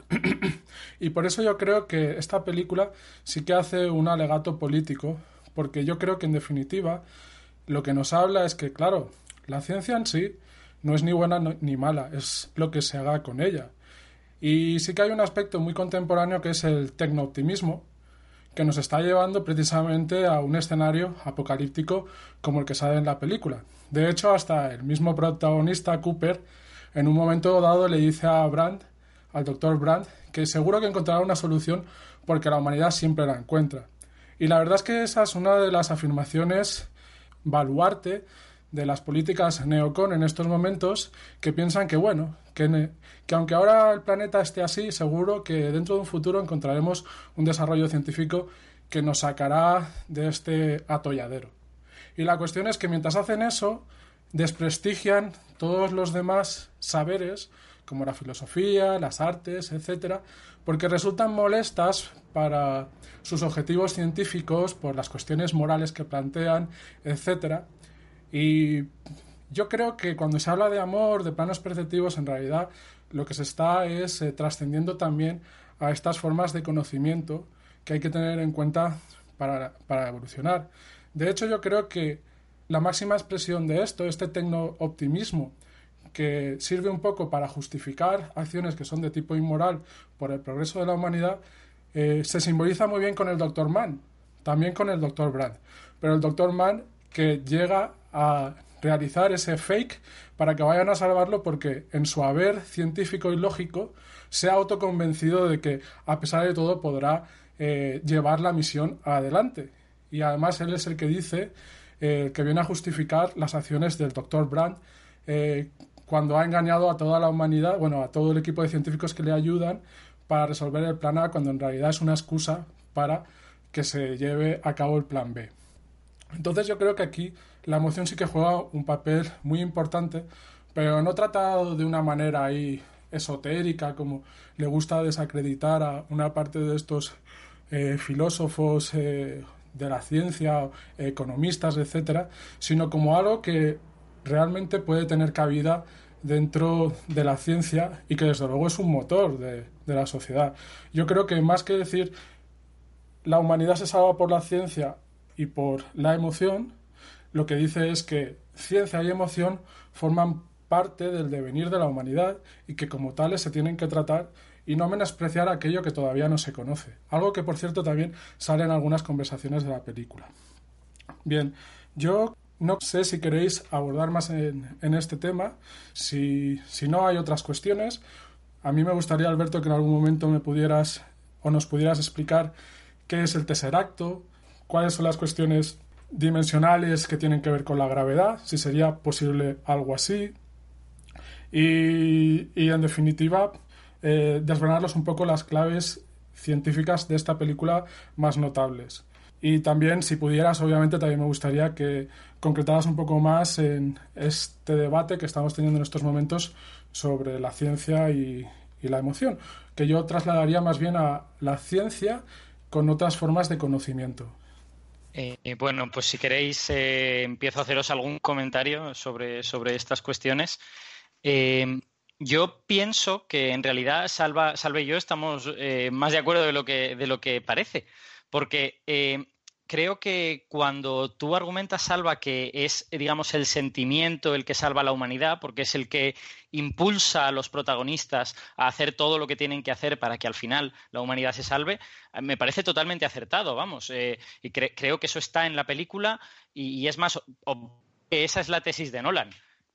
y por eso yo creo que esta película sí que hace un alegato político, porque yo creo que en definitiva lo que nos habla es que, claro, la ciencia en sí no es ni buena ni mala, es lo que se haga con ella. Y sí que hay un aspecto muy contemporáneo que es el tecnooptimismo, que nos está llevando precisamente a un escenario apocalíptico como el que sale en la película. De hecho, hasta el mismo protagonista, Cooper, en un momento dado le dice a Brandt, al doctor Brandt, que seguro que encontrará una solución porque la humanidad siempre la encuentra. Y la verdad es que esa es una de las afirmaciones baluarte de las políticas neocon en estos momentos que piensan que, bueno, que, que, aunque ahora el planeta esté así, seguro que dentro de un futuro encontraremos un desarrollo científico que nos sacará de este atolladero. Y la cuestión es que mientras hacen eso, desprestigian todos los demás saberes, como la filosofía, las artes, etcétera, porque resultan molestas para sus objetivos científicos, por las cuestiones morales que plantean, etcétera. Y yo creo que cuando se habla de amor, de planos perceptivos, en realidad lo que se está es eh, trascendiendo también a estas formas de conocimiento que hay que tener en cuenta para, para evolucionar. De hecho, yo creo que la máxima expresión de esto, este tecno-optimismo, que sirve un poco para justificar acciones que son de tipo inmoral por el progreso de la humanidad, eh, se simboliza muy bien con el Dr. Mann, también con el Dr. Brand. Pero el Dr. Mann que llega a realizar ese fake para que vayan a salvarlo porque en su haber científico y lógico se ha autoconvencido de que a pesar de todo podrá eh, llevar la misión adelante. Y además él es el que dice eh, que viene a justificar las acciones del Dr. Brandt eh, cuando ha engañado a toda la humanidad, bueno, a todo el equipo de científicos que le ayudan para resolver el plan A, cuando en realidad es una excusa para que se lleve a cabo el plan B. Entonces yo creo que aquí la emoción sí que juega un papel muy importante, pero no tratado de una manera ahí esotérica, como le gusta desacreditar a una parte de estos eh, filósofos eh, de la ciencia, economistas, etcétera, sino como algo que realmente puede tener cabida dentro de la ciencia y que desde luego es un motor de, de la sociedad. Yo creo que más que decir la humanidad se salva por la ciencia y por la emoción, lo que dice es que ciencia y emoción forman parte del devenir de la humanidad y que como tales se tienen que tratar y no menospreciar aquello que todavía no se conoce. Algo que, por cierto, también sale en algunas conversaciones de la película. Bien, yo no sé si queréis abordar más en, este tema. Si, si, no hay otras cuestiones, a mí me gustaría, Alberto, que en algún momento me pudieras o nos pudieras explicar qué es el tesseracto, cuáles son las cuestiones dimensionales que tienen que ver con la gravedad, si sería posible algo así. Y, y en definitiva, eh, desgranarlos un poco las claves científicas de esta película más notables. Y también, si pudieras, obviamente también me gustaría que concretaras un poco más en este debate que estamos teniendo en estos momentos sobre la ciencia y, la emoción, que yo trasladaría más bien a la ciencia con otras formas de conocimiento. Eh, bueno, pues si queréis, eh, empiezo a haceros algún comentario sobre, sobre estas cuestiones. Eh, yo pienso que en realidad Salva, Salva y yo estamos más de acuerdo de lo que, de lo que parece, porque creo que cuando tú argumentas, Salva, que es, digamos, el sentimiento el que salva a la humanidad, porque es el que impulsa a los protagonistas a hacer todo lo que tienen que hacer para que al final la humanidad se salve, me parece totalmente acertado, vamos. Eh, y creo que eso está en la película y, y es más, esa es la tesis de Nolan.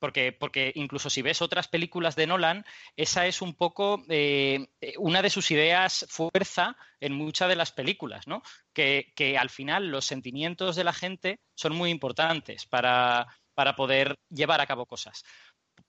Porque, incluso si ves otras películas de Nolan, esa es un poco eh, una de sus ideas fuerza en muchas de las películas, ¿no? Que, al final los sentimientos de la gente son muy importantes para, poder llevar a cabo cosas.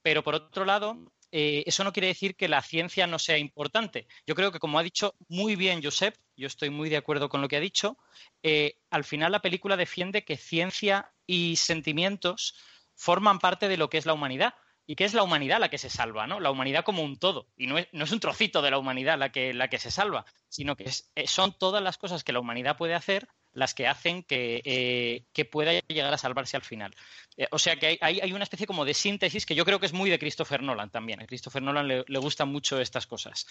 Pero por otro lado, eh, eso no quiere decir que la ciencia no sea importante. Yo creo que, como ha dicho muy bien Josep, yo estoy muy de acuerdo con lo que ha dicho, eh, al final la película defiende que ciencia y sentimientos forman parte de lo que es la humanidad. ¿Y qué es la humanidad la que se salva? ¿no? La humanidad como un todo. Y no es, no es un trocito de la humanidad la que, la que se salva, sino que eh, son todas las cosas que la humanidad puede hacer las que hacen que, eh, pueda llegar a salvarse al final. Eh, o sea que hay, hay, una especie como de síntesis que yo creo que es muy de Christopher Nolan también. A Christopher Nolan le, le gustan mucho estas cosas.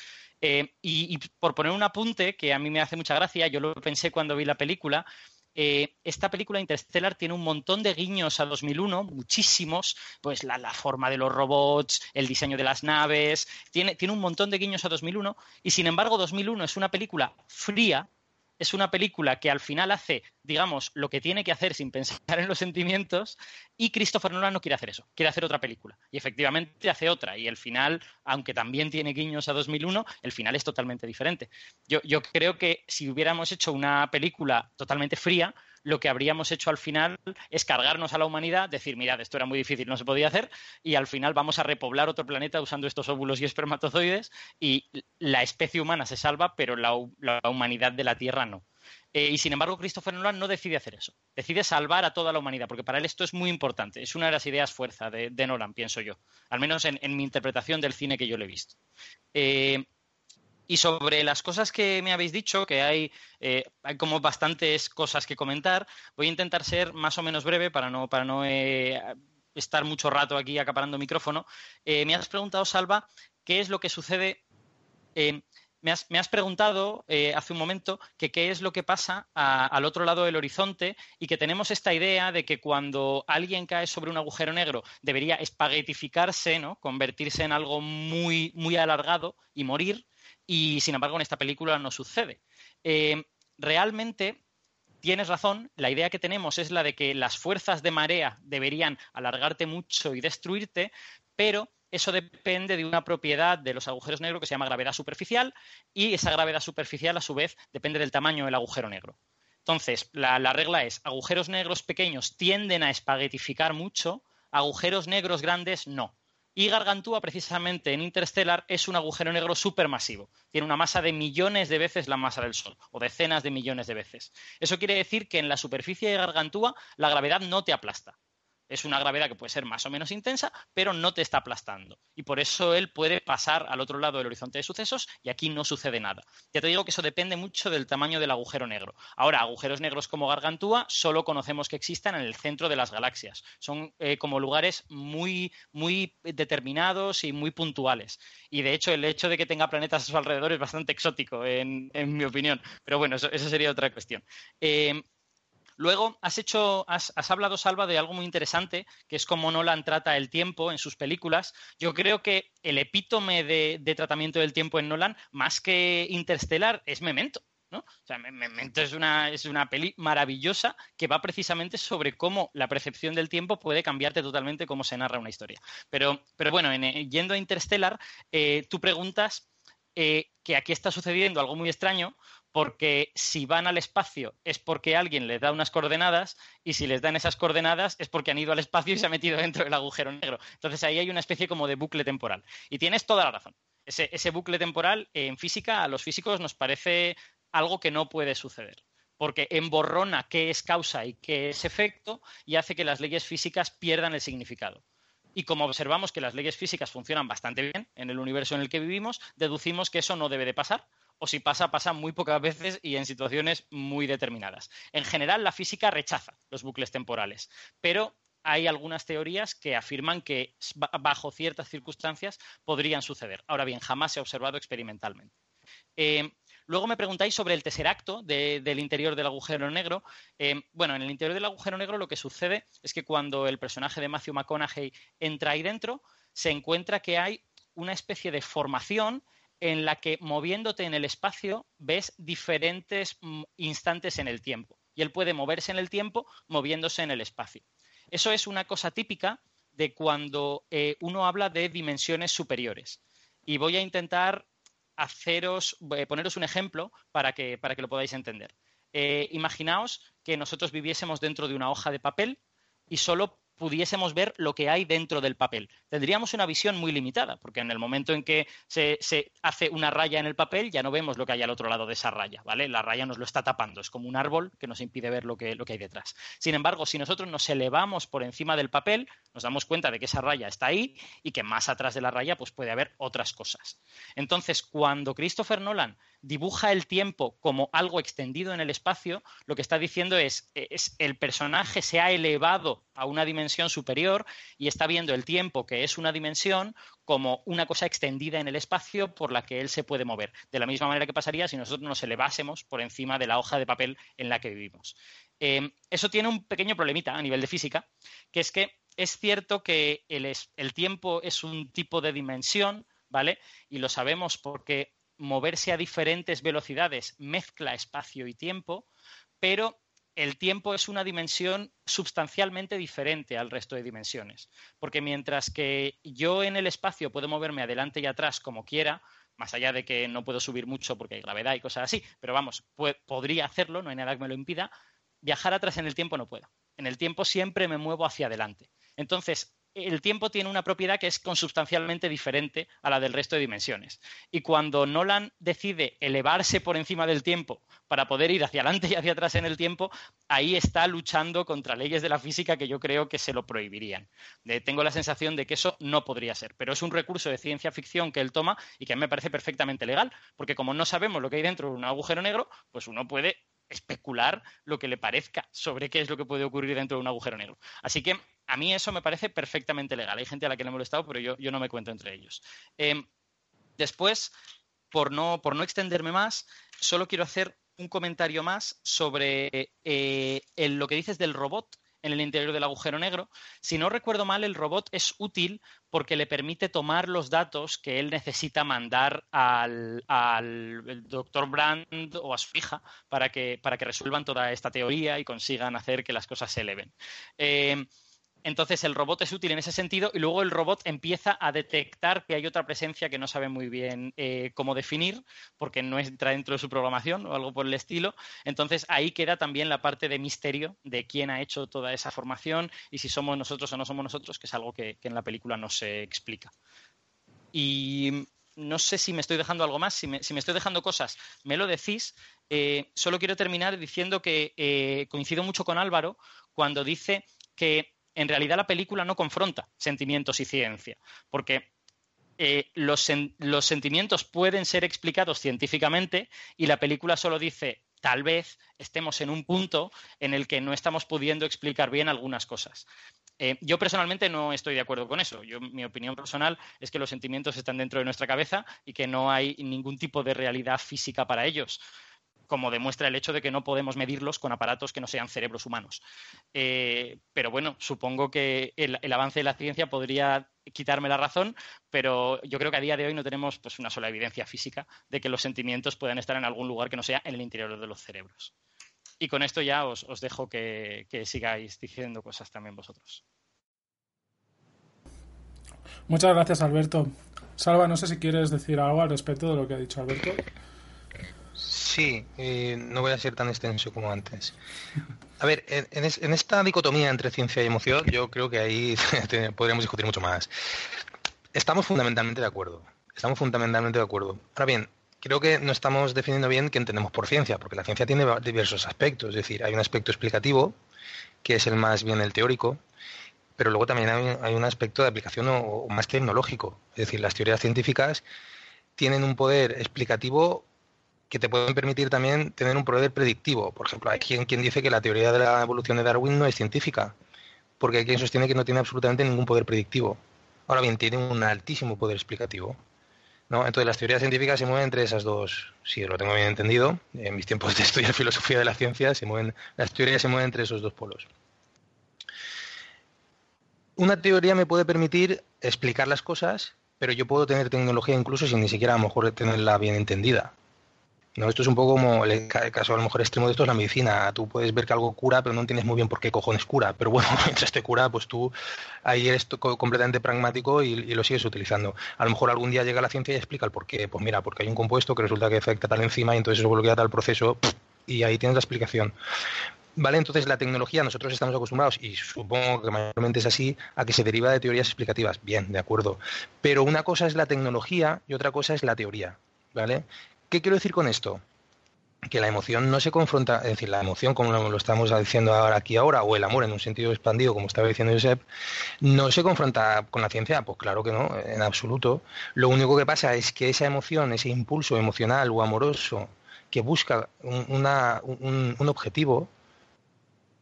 y, por poner un apunte que a mí me hace mucha gracia, yo lo pensé cuando vi la película, eh, esta película Interstellar tiene un montón de guiños a 2001, muchísimos, pues la, forma de los robots, el diseño de las naves, tiene, tiene un montón de guiños a 2001 y sin embargo 2001 es una película fría, es una película que al final hace, digamos, lo que tiene que hacer sin pensar en los sentimientos y Christopher Nolan no quiere hacer eso, quiere hacer otra película. Y efectivamente hace otra y el final, aunque también tiene guiños a 2001, el final es totalmente diferente. Yo, yo creo que si hubiéramos hecho una película totalmente fría, lo que habríamos hecho al final es cargarnos a la humanidad, decir, mirad, esto era muy difícil, no se podía hacer, y al final vamos a repoblar otro planeta usando estos óvulos y espermatozoides, y la especie humana se salva, pero la, humanidad de la Tierra no. Eh, y sin embargo, Christopher Nolan no decide hacer eso. Decide salvar a toda la humanidad, porque para él esto es muy importante. Es una de las ideas fuerza de, Nolan, pienso yo. Al menos en, mi interpretación del cine que yo le he visto. Eh, y sobre las cosas que me habéis dicho, que hay, eh, hay como bastantes cosas que comentar, voy a intentar ser más o menos breve para no, para no estar mucho rato aquí acaparando micrófono. Me has preguntado, Salva, qué es lo que sucede. Me has, preguntado hace un momento que qué es lo que pasa al otro lado del horizonte y que tenemos esta idea de que cuando alguien cae sobre un agujero negro debería espaguetificarse, ¿no? convertirse en algo muy, muy alargado y morir y sin embargo en esta película no sucede. Eh, realmente tienes razón, la idea que tenemos es la de que las fuerzas de marea deberían alargarte mucho y destruirte, pero eso depende de una propiedad de los agujeros negros que se llama gravedad superficial y esa gravedad superficial a su vez depende del tamaño del agujero negro. Entonces, la, la regla es, agujeros negros pequeños tienden a espaguetificar mucho, agujeros negros grandes no. Y Gargantúa, precisamente en Interstellar, es un agujero negro supermasivo. Tiene una masa de millones de veces la masa del Sol, o decenas de millones de veces. Eso quiere decir que en la superficie de Gargantúa la gravedad no te aplasta. Es una gravedad que puede ser más o menos intensa, pero no te está aplastando. Y por eso él puede pasar al otro lado del horizonte de sucesos y aquí no sucede nada. Ya te digo que eso depende mucho del tamaño del agujero negro. Ahora, agujeros negros como Gargantúa solo conocemos que existan en el centro de las galaxias. Son eh, como lugares muy, muy determinados y muy puntuales. Y de hecho, el hecho de que tenga planetas a su alrededor es bastante exótico, en, mi opinión. Pero bueno, eso, sería otra cuestión. Eh, Luego, has hecho, has, hablado, Salva, de algo muy interesante, que es cómo Nolan trata el tiempo en sus películas. Yo creo que el epítome de, tratamiento del tiempo en Nolan, más que Interstellar, es Memento. ¿no? O sea, Memento es una, es una peli maravillosa que va precisamente sobre cómo la percepción del tiempo puede cambiarte totalmente cómo se narra una historia. Pero, pero bueno, en, yendo a Interstellar, eh, tú preguntas eh, que aquí está sucediendo algo muy extraño, porque si van al espacio es porque alguien les da unas coordenadas y si les dan esas coordenadas es porque han ido al espacio y se han metido dentro del agujero negro. Entonces ahí hay una especie como de bucle temporal. Y tienes toda la razón. Ese, ese bucle temporal en física a los físicos nos parece algo que no puede suceder porque emborrona qué es causa y qué es efecto y hace que las leyes físicas pierdan el significado. Y como observamos que las leyes físicas funcionan bastante bien en el universo en el que vivimos, deducimos que eso no debe de pasar, o si pasa, pasa muy pocas veces y en situaciones muy determinadas. En general, la física rechaza los bucles temporales, pero hay algunas teorías que afirman que bajo ciertas circunstancias podrían suceder. Ahora bien, jamás se ha observado experimentalmente. Eh, luego me preguntáis sobre el tesseracto del interior del agujero negro. Eh, bueno, en el interior del agujero negro lo que sucede es que cuando el personaje de Matthew McConaughey entra ahí dentro, se encuentra que hay una especie de formación en la que moviéndote en el espacio ves diferentes mm, instantes en el tiempo. Y él puede moverse en el tiempo moviéndose en el espacio. Eso es una cosa típica de cuando eh, uno habla de dimensiones superiores. Y voy a intentar haceros, eh, poneros un ejemplo para que, para que lo podáis entender. Eh, imaginaos que nosotros viviésemos dentro de una hoja de papel y solo pudiésemos ver lo que hay dentro del papel. Tendríamos una visión muy limitada, porque en el momento en que se, hace una raya en el papel, ya no vemos lo que hay al otro lado de esa raya, ¿vale? La raya nos lo está tapando, es como un árbol que nos impide ver lo que, lo que hay detrás. Sin embargo, si nosotros nos elevamos por encima del papel, nos damos cuenta de que esa raya está ahí y que más atrás de la raya pues puede haber otras cosas. Entonces, cuando Christopher Nolan dibuja el tiempo como algo extendido en el espacio, lo que está diciendo es, es el personaje se ha elevado a una dimensión superior y está viendo el tiempo, que es una dimensión, como una cosa extendida en el espacio por la que él se puede mover. De la misma manera que pasaría si nosotros nos elevásemos por encima de la hoja de papel en la que vivimos. Eh, eso tiene un pequeño problemita a nivel de física, que es que es cierto que el, tiempo es un tipo de dimensión, ¿vale? Y lo sabemos porque moverse a diferentes velocidades mezcla espacio y tiempo, pero el tiempo es una dimensión sustancialmente diferente al resto de dimensiones. Porque mientras que yo en el espacio puedo moverme adelante y atrás como quiera, más allá de que no puedo subir mucho porque hay gravedad y cosas así, pero vamos, podría hacerlo, no hay nada que me lo impida, viajar atrás en el tiempo no puedo. En el tiempo siempre me muevo hacia adelante. Entonces, el tiempo tiene una propiedad que es consubstancialmente diferente a la del resto de dimensiones. Y cuando Nolan decide elevarse por encima del tiempo para poder ir hacia adelante y hacia atrás en el tiempo, ahí está luchando contra leyes de la física que yo creo que se lo prohibirían. tengo la sensación de que eso no podría ser, pero es un recurso de ciencia ficción que él toma y que a mí me parece perfectamente legal, porque como no sabemos lo que hay dentro de un agujero negro, pues uno puede especular lo que le parezca sobre qué es lo que puede ocurrir dentro de un agujero negro. Así que a mí eso me parece perfectamente legal. Hay gente a la que le he molestado, pero yo, no me cuento entre ellos. Em, después, por no, por no extenderme más, solo quiero hacer un comentario más sobre eh, lo que dices del robot en el interior del agujero negro. Si no recuerdo mal, el robot es útil porque le permite tomar los datos que él necesita mandar al, doctor Brand o a su hija para que, para que resuelvan toda esta teoría y consigan hacer que las cosas se eleven. Eh, entonces el robot es útil en ese sentido y luego el robot empieza a detectar que hay otra presencia que no sabe muy bien eh, cómo definir porque no entra dentro de su programación o algo por el estilo. Entonces ahí queda también la parte de misterio de quién ha hecho toda esa formación y si somos nosotros o no somos nosotros, que es algo que, en la película no se explica. Y no sé si me estoy dejando algo más, si me, estoy dejando cosas, me lo decís. Eh, solo quiero terminar diciendo que eh, coincido mucho con Álvaro cuando dice que en realidad la película no confronta sentimientos y ciencia, porque eh, los, sentimientos pueden ser explicados científicamente y la película solo dice tal vez estemos en un punto en el que no estamos pudiendo explicar bien algunas cosas. Eh, yo personalmente no estoy de acuerdo con eso. Yo, mi opinión personal es que los sentimientos están dentro de nuestra cabeza y que no hay ningún tipo de realidad física para ellos como demuestra el hecho de que no podemos medirlos con aparatos que no sean cerebros humanos. Eh, pero bueno, supongo que el, avance de la ciencia podría quitarme la razón, pero yo creo que a día de hoy no tenemos pues, una sola evidencia física de que los sentimientos puedan estar en algún lugar que no sea en el interior de los cerebros. Y con esto ya os, dejo que, que sigáis diciendo cosas también vosotros. Muchas gracias, Alberto. Salva, no sé si quieres decir algo al respecto de lo que ha dicho Alberto. Sí, eh, no voy a ser tan extenso como antes. A ver, en, esta dicotomía entre ciencia y emoción, yo creo que ahí podríamos discutir mucho más. Estamos fundamentalmente de acuerdo. Estamos fundamentalmente de acuerdo. Ahora bien, creo que no estamos definiendo bien qué entendemos por ciencia, porque la ciencia tiene diversos aspectos. Es decir, hay un aspecto explicativo, que es el más bien el teórico, pero luego también hay, un aspecto de aplicación o más tecnológico. Es decir, las teorías científicas tienen un poder explicativo que te pueden permitir también tener un poder predictivo. Por ejemplo, hay quien, dice que la teoría de la evolución de Darwin no es científica, porque hay quien sostiene que no tiene absolutamente ningún poder predictivo. Ahora bien, tiene un altísimo poder explicativo. ¿no? Entonces, las teorías científicas se mueven entre esas dos, si lo tengo bien entendido, en mis tiempos de estudiar filosofía de la ciencia, se mueven, las teorías se mueven entre esos dos polos. Una teoría me puede permitir explicar las cosas, pero yo puedo tener tecnología incluso sin ni siquiera a lo mejor tenerla bien entendida. No, esto es un poco como el caso a lo mejor extremo de esto es la medicina. Tú puedes ver que algo cura, pero no entiendes muy bien por qué cojones cura. Pero bueno, mientras te cura, pues tú ahí eres completamente pragmático y, lo sigues utilizando. A lo mejor algún día llega la ciencia y explica el por qué. Pues mira, porque hay un compuesto que resulta que afecta tal enzima y entonces eso bloquea tal proceso y ahí tienes la explicación. ¿Vale? Entonces la tecnología, nosotros estamos acostumbrados, y supongo que mayormente es así, a que se deriva de teorías explicativas. Bien, de acuerdo. Pero una cosa es la tecnología y otra cosa es la teoría. ¿Vale? ¿Qué quiero decir con esto? que la emoción no se confronta, es decir, la emoción como lo estamos diciendo ahora aquí ahora, o el amor en un sentido expandido, como estaba diciendo Josep, no se confronta con la ciencia, pues claro que no, en absoluto. Lo único que pasa es que esa emoción, ese impulso emocional o amoroso que busca un, un objetivo,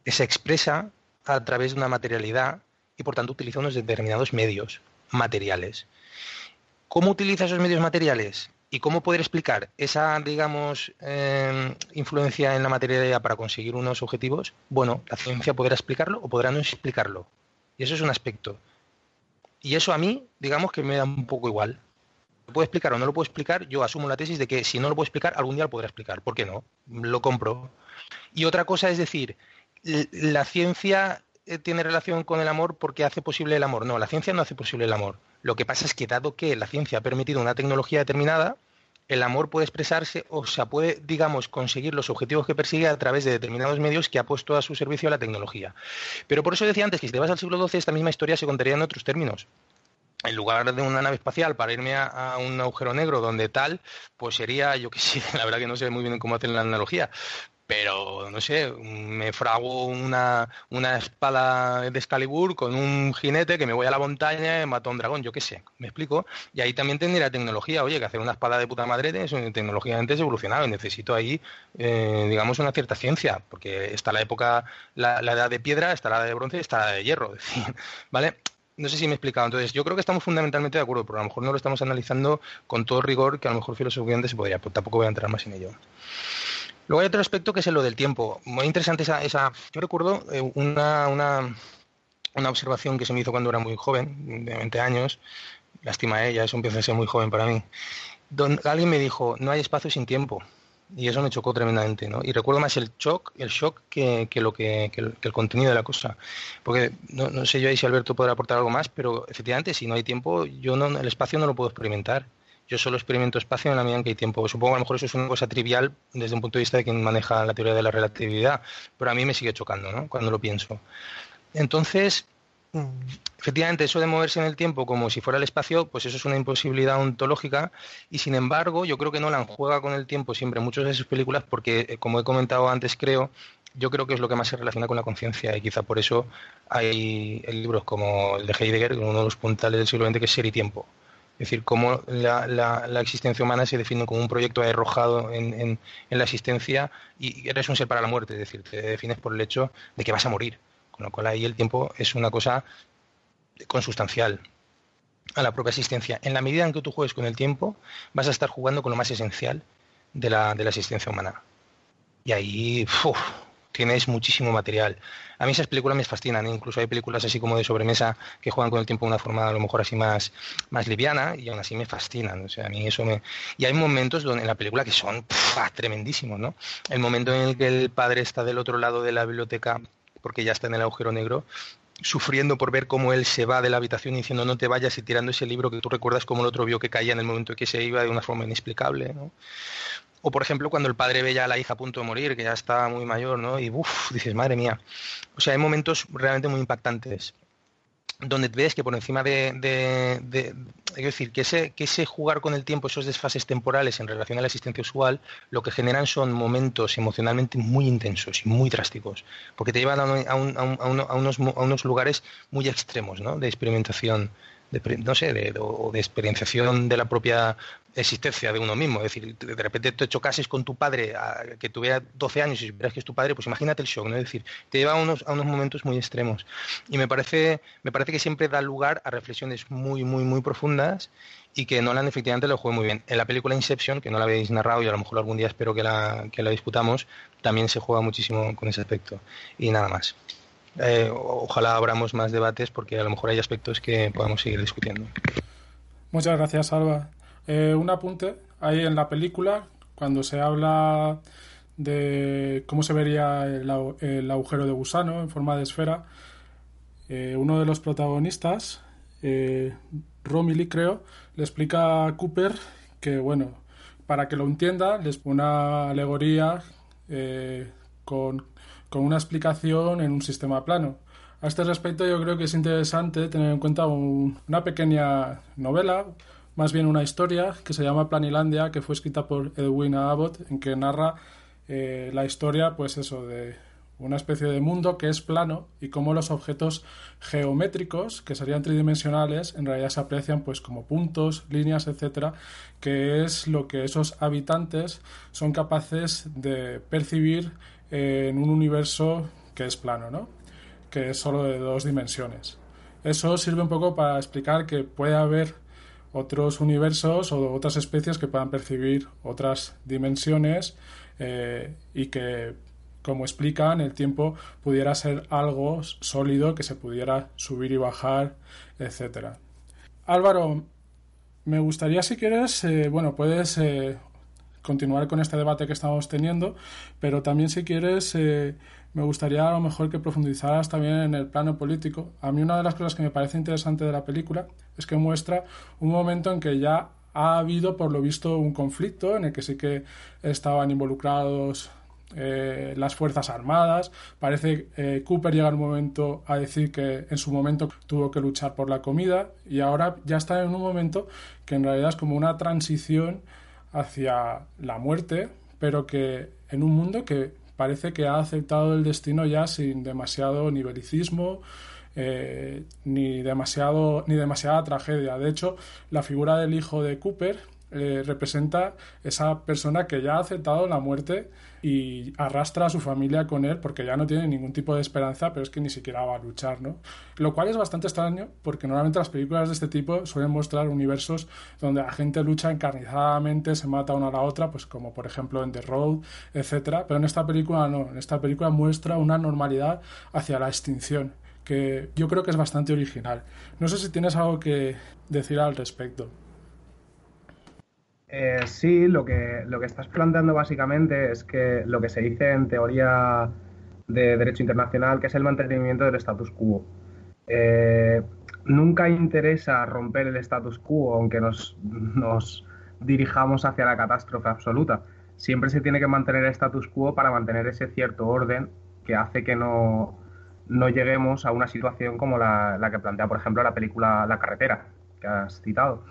se expresa a través de una materialidad y por tanto utiliza unos determinados medios materiales. ¿Cómo utiliza esos medios materiales? ¿Y cómo poder explicar esa, digamos, em, influencia en la materialidad para conseguir unos objetivos? Bueno, la ciencia podrá explicarlo o podrá no explicarlo. Y eso es un aspecto. Y eso a mí, digamos que me da un poco igual. ¿Lo puedo explicar o no lo puedo explicar? Yo asumo la tesis de que si no lo puedo explicar, algún día lo podrá explicar. ¿Por qué no? Lo compro. Y otra cosa es decir, la ciencia eh, tiene relación con el amor porque hace posible el amor. No, la ciencia no hace posible el amor. Lo que pasa es que dado que la ciencia ha permitido una tecnología determinada, el amor puede expresarse o sea, puede, digamos, conseguir los objetivos que persigue a través de determinados medios que ha puesto a su servicio la tecnología. Pero por eso decía antes que si te vas al siglo XII, esta misma historia se contaría en otros términos en lugar de una nave espacial para irme a, un agujero negro donde tal, pues sería, yo que sé, la verdad que no sé muy bien cómo hacer la analogía, pero no sé, me frago una, una espada de Excalibur con un jinete que me voy a la montaña y mato a un dragón, yo qué sé, me explico. Y ahí también tendría tecnología, oye, que hacer una espada de puta madre es tecnológicamente evolucionado, necesito ahí, eh, digamos, una cierta ciencia, porque está la época, la, edad de piedra, está la de bronce está la de hierro, ¿vale? No sé si me he explicado. Entonces, yo creo que estamos fundamentalmente de acuerdo, pero a lo mejor no lo estamos analizando con todo rigor que a lo mejor filosofía se podría, pues tampoco voy a entrar más en ello. Luego hay otro aspecto que es lo del tiempo. Muy interesante esa... esa yo recuerdo eh, una, una, una, observación que se me hizo cuando era muy joven, de 20 años. Lástima ella, eso empieza a ser muy joven para mí. Don, alguien me dijo, no hay espacio sin tiempo. Y eso me chocó tremendamente, ¿no? Y recuerdo más el shock, el shock que, que lo que, el, contenido de la cosa. Porque no, no, sé yo ahí si Alberto podrá aportar algo más, pero efectivamente, si no hay tiempo, yo no, el espacio no lo puedo experimentar yo solo experimento espacio en la medida en que hay tiempo. Supongo que a lo mejor eso es una cosa trivial desde un punto de vista de quien maneja la teoría de la relatividad, pero a mí me sigue chocando ¿no? cuando lo pienso. Entonces, efectivamente, eso de moverse en el tiempo como si fuera el espacio, pues eso es una imposibilidad ontológica y sin embargo yo creo que Nolan juega con el tiempo siempre en muchas de sus películas porque, eh, como he comentado antes, creo, yo creo que es lo que más se relaciona con la conciencia y quizá por eso hay libros como el de Heidegger, uno de los puntales del siglo XX, que es Ser y Tiempo es decir, cómo la, existencia humana se define como un proyecto arrojado en, la existencia y eres un ser para la muerte, es decir, te defines por el hecho de que vas a morir. Con lo cual ahí el tiempo es una cosa consustancial a la propia existencia. En la medida en que tú juegues con el tiempo, vas a estar jugando con lo más esencial de la, existencia humana. Y ahí, tienes muchísimo material. A mí esas películas me fascinan, ¿eh? incluso hay películas así como de sobremesa que juegan con el tiempo de una forma a lo mejor así más, más liviana y aún así me fascinan. O sea, a mí eso me... Y hay momentos donde, en la película que son tremendísimos, ¿no? El momento en el que el padre está del otro lado de la biblioteca porque ya está en el agujero negro sufriendo por ver cómo él se va de la habitación diciendo no te vayas y tirando ese libro que tú recuerdas como el otro vio que caía en el momento en que se iba de una forma inexplicable. ¿no? O, por ejemplo, cuando el padre ve ya a la hija a punto de morir, que ya está muy mayor, ¿no? Y, uff, dices, madre mía. O sea, hay momentos realmente muy impactantes donde ves que por encima de, de, decir, que ese, que jugar con el tiempo, esos desfases temporales en relación a la existencia usual, lo que generan son momentos emocionalmente muy intensos y muy drásticos, porque te llevan a, a, unos, a unos, lugares muy extremos ¿no? de experimentación de, no sé, de, o de experienciación de la propia existencia de uno mismo. Es decir, de repente te chocases con tu padre que tuviera 12 años y supieras que es tu padre, pues imagínate el shock, ¿no? Es decir, te lleva a unos, a unos momentos muy extremos. Y me parece, me parece que siempre da lugar a reflexiones muy, muy, muy profundas y que Nolan efectivamente lo juega muy bien. En la película Inception, que no la habéis narrado y a lo mejor algún día espero que la, que la disputamos, también se juega muchísimo con ese aspecto. Y nada más. Eh, ojalá abramos más debates porque a lo mejor hay aspectos que podamos seguir discutiendo. Muchas gracias, Alba. Eh, un apunte, ahí en la película, cuando se habla de cómo se vería el, agujero de gusano en forma de esfera, eh, uno de los protagonistas, Romilly creo, le explica a Cooper que, bueno, para que lo entienda, les pone una alegoría con con una explicación en un sistema plano. A este respecto yo creo que es interesante tener en cuenta una pequeña novela, más bien una historia, que se llama Planilandia, que fue escrita por Edwin Abbott, en que narra eh, la historia, pues eso, de una especie de mundo que es plano y cómo los objetos geométricos, que serían tridimensionales, en realidad se aprecian pues como puntos, líneas, etcétera, que es lo que esos habitantes son capaces de percibir en un universo que es plano, ¿no? Que es solo de dos dimensiones. Eso sirve un poco para explicar que puede haber otros universos o otras especies que puedan percibir otras dimensiones eh, y que como explican, el tiempo pudiera ser algo sólido que se pudiera subir y bajar, etcétera. Álvaro, me gustaría si quieres, eh, bueno, puedes eh, continuar con este debate que estamos teniendo, pero también si quieres, eh, me gustaría a lo mejor que profundizaras también en el plano político. A mí una de las cosas que me parece interesante de la película es que muestra un momento en que ya ha habido, por lo visto, un conflicto en el que sí que estaban involucrados eh, las Fuerzas Armadas. Parece que eh, Cooper llega un momento a decir que en su momento tuvo que luchar por la comida y ahora ya está en un momento que en realidad es como una transición hacia la muerte, pero que en un mundo que parece que ha aceptado el destino ya sin demasiado nivelicismo. Eh, ni demasiado ni demasiada tragedia. De hecho, la figura del hijo de Cooper representa esa persona que ya ha aceptado la muerte y arrastra a su familia con él porque ya no tiene ningún tipo de esperanza, pero es que ni siquiera va a luchar, ¿no? Lo cual es bastante extraño porque normalmente las películas de este tipo suelen mostrar universos donde la gente lucha encarnizadamente, se mata una a la otra, pues como por ejemplo en The Road, etcétera, pero en esta película no, en esta película muestra una normalidad hacia la extinción que yo creo que es bastante original. No sé si tienes algo que decir al respecto. Eh, sí, lo que, lo que estás planteando básicamente es que lo que se dice en teoría de derecho internacional, que es el mantenimiento del status quo. Eh, nunca interesa romper el status quo, aunque nos, nos dirijamos hacia la catástrofe absoluta. Siempre se tiene que mantener el status quo para mantener ese cierto orden que hace que no, no lleguemos a una situación como la, la que plantea, por ejemplo, la película La carretera, que has citado.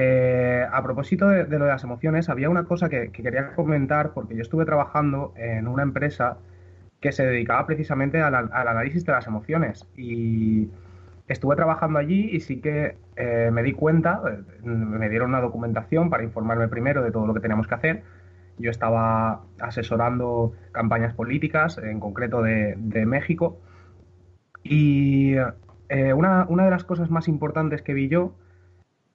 Eh, a propósito de, lo de las emociones, había una cosa que, quería comentar porque yo estuve trabajando en una empresa que se dedicaba precisamente al, análisis de las emociones y estuve trabajando allí y sí que eh, me di cuenta, eh, me dieron una documentación para informarme primero de todo lo que teníamos que hacer. Yo estaba asesorando campañas políticas, en concreto de, México, y una de las cosas más importantes que vi yo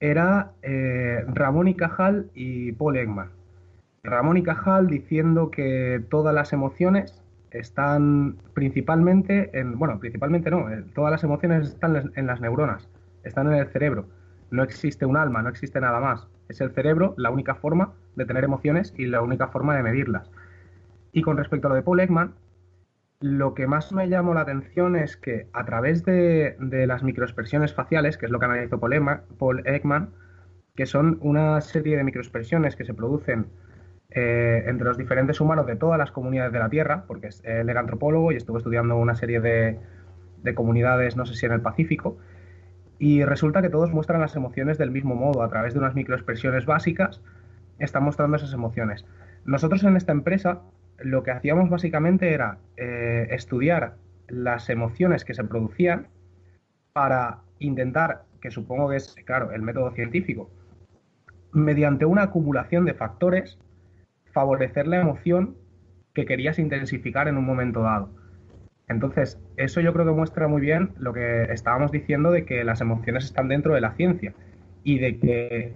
era eh, Ramón y Cajal y Paul Ekman. Ramón y Cajal diciendo que todas las emociones están principalmente en, bueno, principalmente no, eh, todas las emociones están en las neuronas, están en el cerebro. No existe un alma, no existe nada más. Es el cerebro la única forma de tener emociones y la única forma de medirlas. Y con respecto a lo de Paul Ekman, lo que más me llamó la atención es que a través de, las microexpresiones faciales, que es lo que analizó Paul Ekman, que son una serie de microexpresiones que se producen eh, entre los diferentes humanos de todas las comunidades de la Tierra, porque él era antropólogo y estuvo estudiando una serie de comunidades, no sé si en el Pacífico, y resulta que todos muestran las emociones del mismo modo, a través de unas microexpresiones básicas, están mostrando esas emociones. Nosotros en esta empresa lo que hacíamos básicamente era eh, estudiar las emociones que se producían para intentar, que supongo que es, claro, el método científico, mediante una acumulación de factores, favorecer la emoción que querías intensificar en un momento dado. Entonces, eso yo creo que muestra muy bien lo que estábamos diciendo de que las emociones están dentro de la ciencia y de que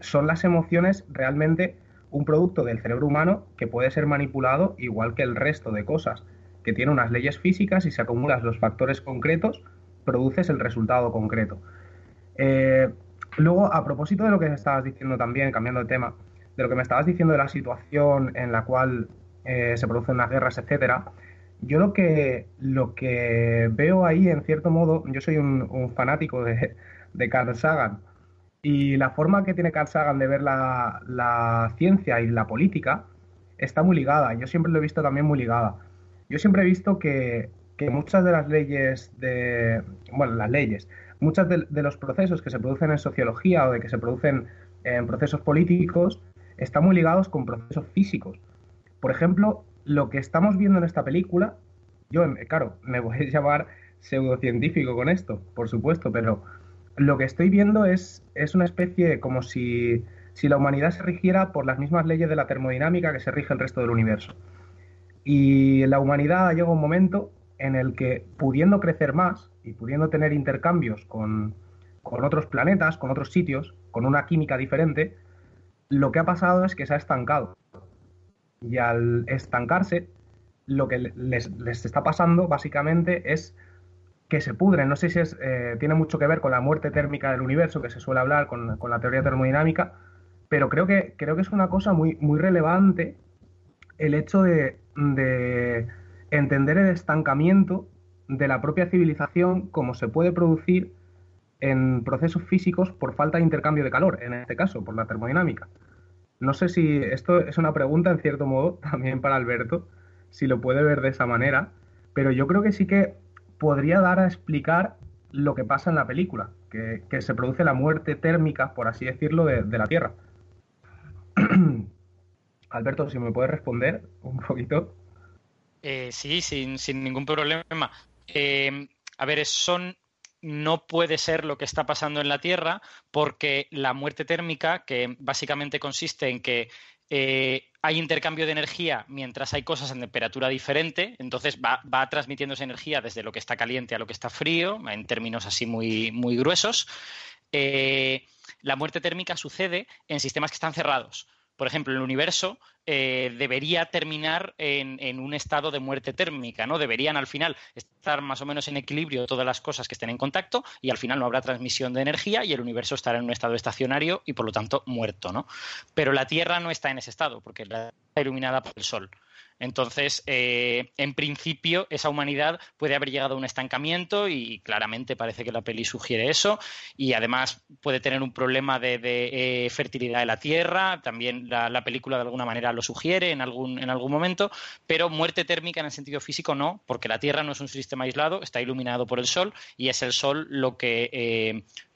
son las emociones realmente un producto del cerebro humano que puede ser manipulado igual que el resto de cosas, que tiene unas leyes físicas y si acumulas los factores concretos, produces el resultado concreto. Eh, luego, a propósito de lo que estabas diciendo también, cambiando de tema, de lo que me estabas diciendo de la situación en la cual eh, se producen las guerras, etcétera, yo lo que, lo que veo ahí, en cierto modo, yo soy un, fanático de, de Carl Sagan, y la forma que tiene Carl Sagan de ver la, ciencia y la política está muy ligada. Yo siempre lo he visto también muy ligada. Yo siempre he visto que, muchas de las leyes de. Bueno, las leyes. Muchos de, los procesos que se producen en sociología o de que se producen en procesos políticos están muy ligados con procesos físicos. Por ejemplo, lo que estamos viendo en esta película, yo, claro, me voy a llamar pseudocientífico con esto, por supuesto, pero lo que estoy viendo es, es una especie como si, si la humanidad se rigiera por las mismas leyes de la termodinámica que se rige el resto del universo. Y la humanidad llega un momento en el que, pudiendo crecer más y pudiendo tener intercambios con, con otros planetas, con otros sitios, con una química diferente, lo que ha pasado es que se ha estancado. Y al estancarse, lo que les, les está pasando básicamente es que se pudren. No sé si es, eh, tiene mucho que ver con la muerte térmica del universo, que se suele hablar con, la teoría termodinámica, pero creo que, creo que es una cosa muy, muy relevante el hecho de, de entender el estancamiento de la propia civilización, como se puede producir en procesos físicos por falta de intercambio de calor, en este caso, por la termodinámica. No sé si esto es una pregunta, en cierto modo, también para Alberto, si lo puede ver de esa manera, pero yo creo que sí que podría dar a explicar lo que pasa en la película, que, se produce la muerte térmica, por así decirlo, de, la Tierra. Alberto, si me puedes responder un poquito. Eh, sí, sin, ningún problema. Eh, a ver, son no puede ser lo que está pasando en la Tierra porque la muerte térmica, que básicamente consiste en que eh, hay intercambio de energía mientras hay cosas en temperatura diferente, entonces va, va, transmitiéndose energía desde lo que está caliente a lo que está frío, en términos así muy, muy gruesos. Eh, la muerte térmica sucede en sistemas que están cerrados por ejemplo, el universo eh, debería terminar en, un estado de muerte térmica, ¿no? Deberían al final estar más o menos en equilibrio todas las cosas que estén en contacto y al final no habrá transmisión de energía y el universo estará en un estado estacionario y por lo tanto muerto, ¿no? Pero la Tierra no está en ese estado porque está iluminada por el Sol. Entonces, eh, en principio, esa humanidad puede haber llegado a un estancamiento y claramente parece que la peli sugiere eso. Y además puede tener un problema de, eh, fertilidad de la tierra. También la, película de alguna manera lo sugiere en algún, en algún momento. Pero muerte térmica en el sentido físico no, porque la Tierra no es un sistema aislado, está iluminado por el Sol y es el Sol lo que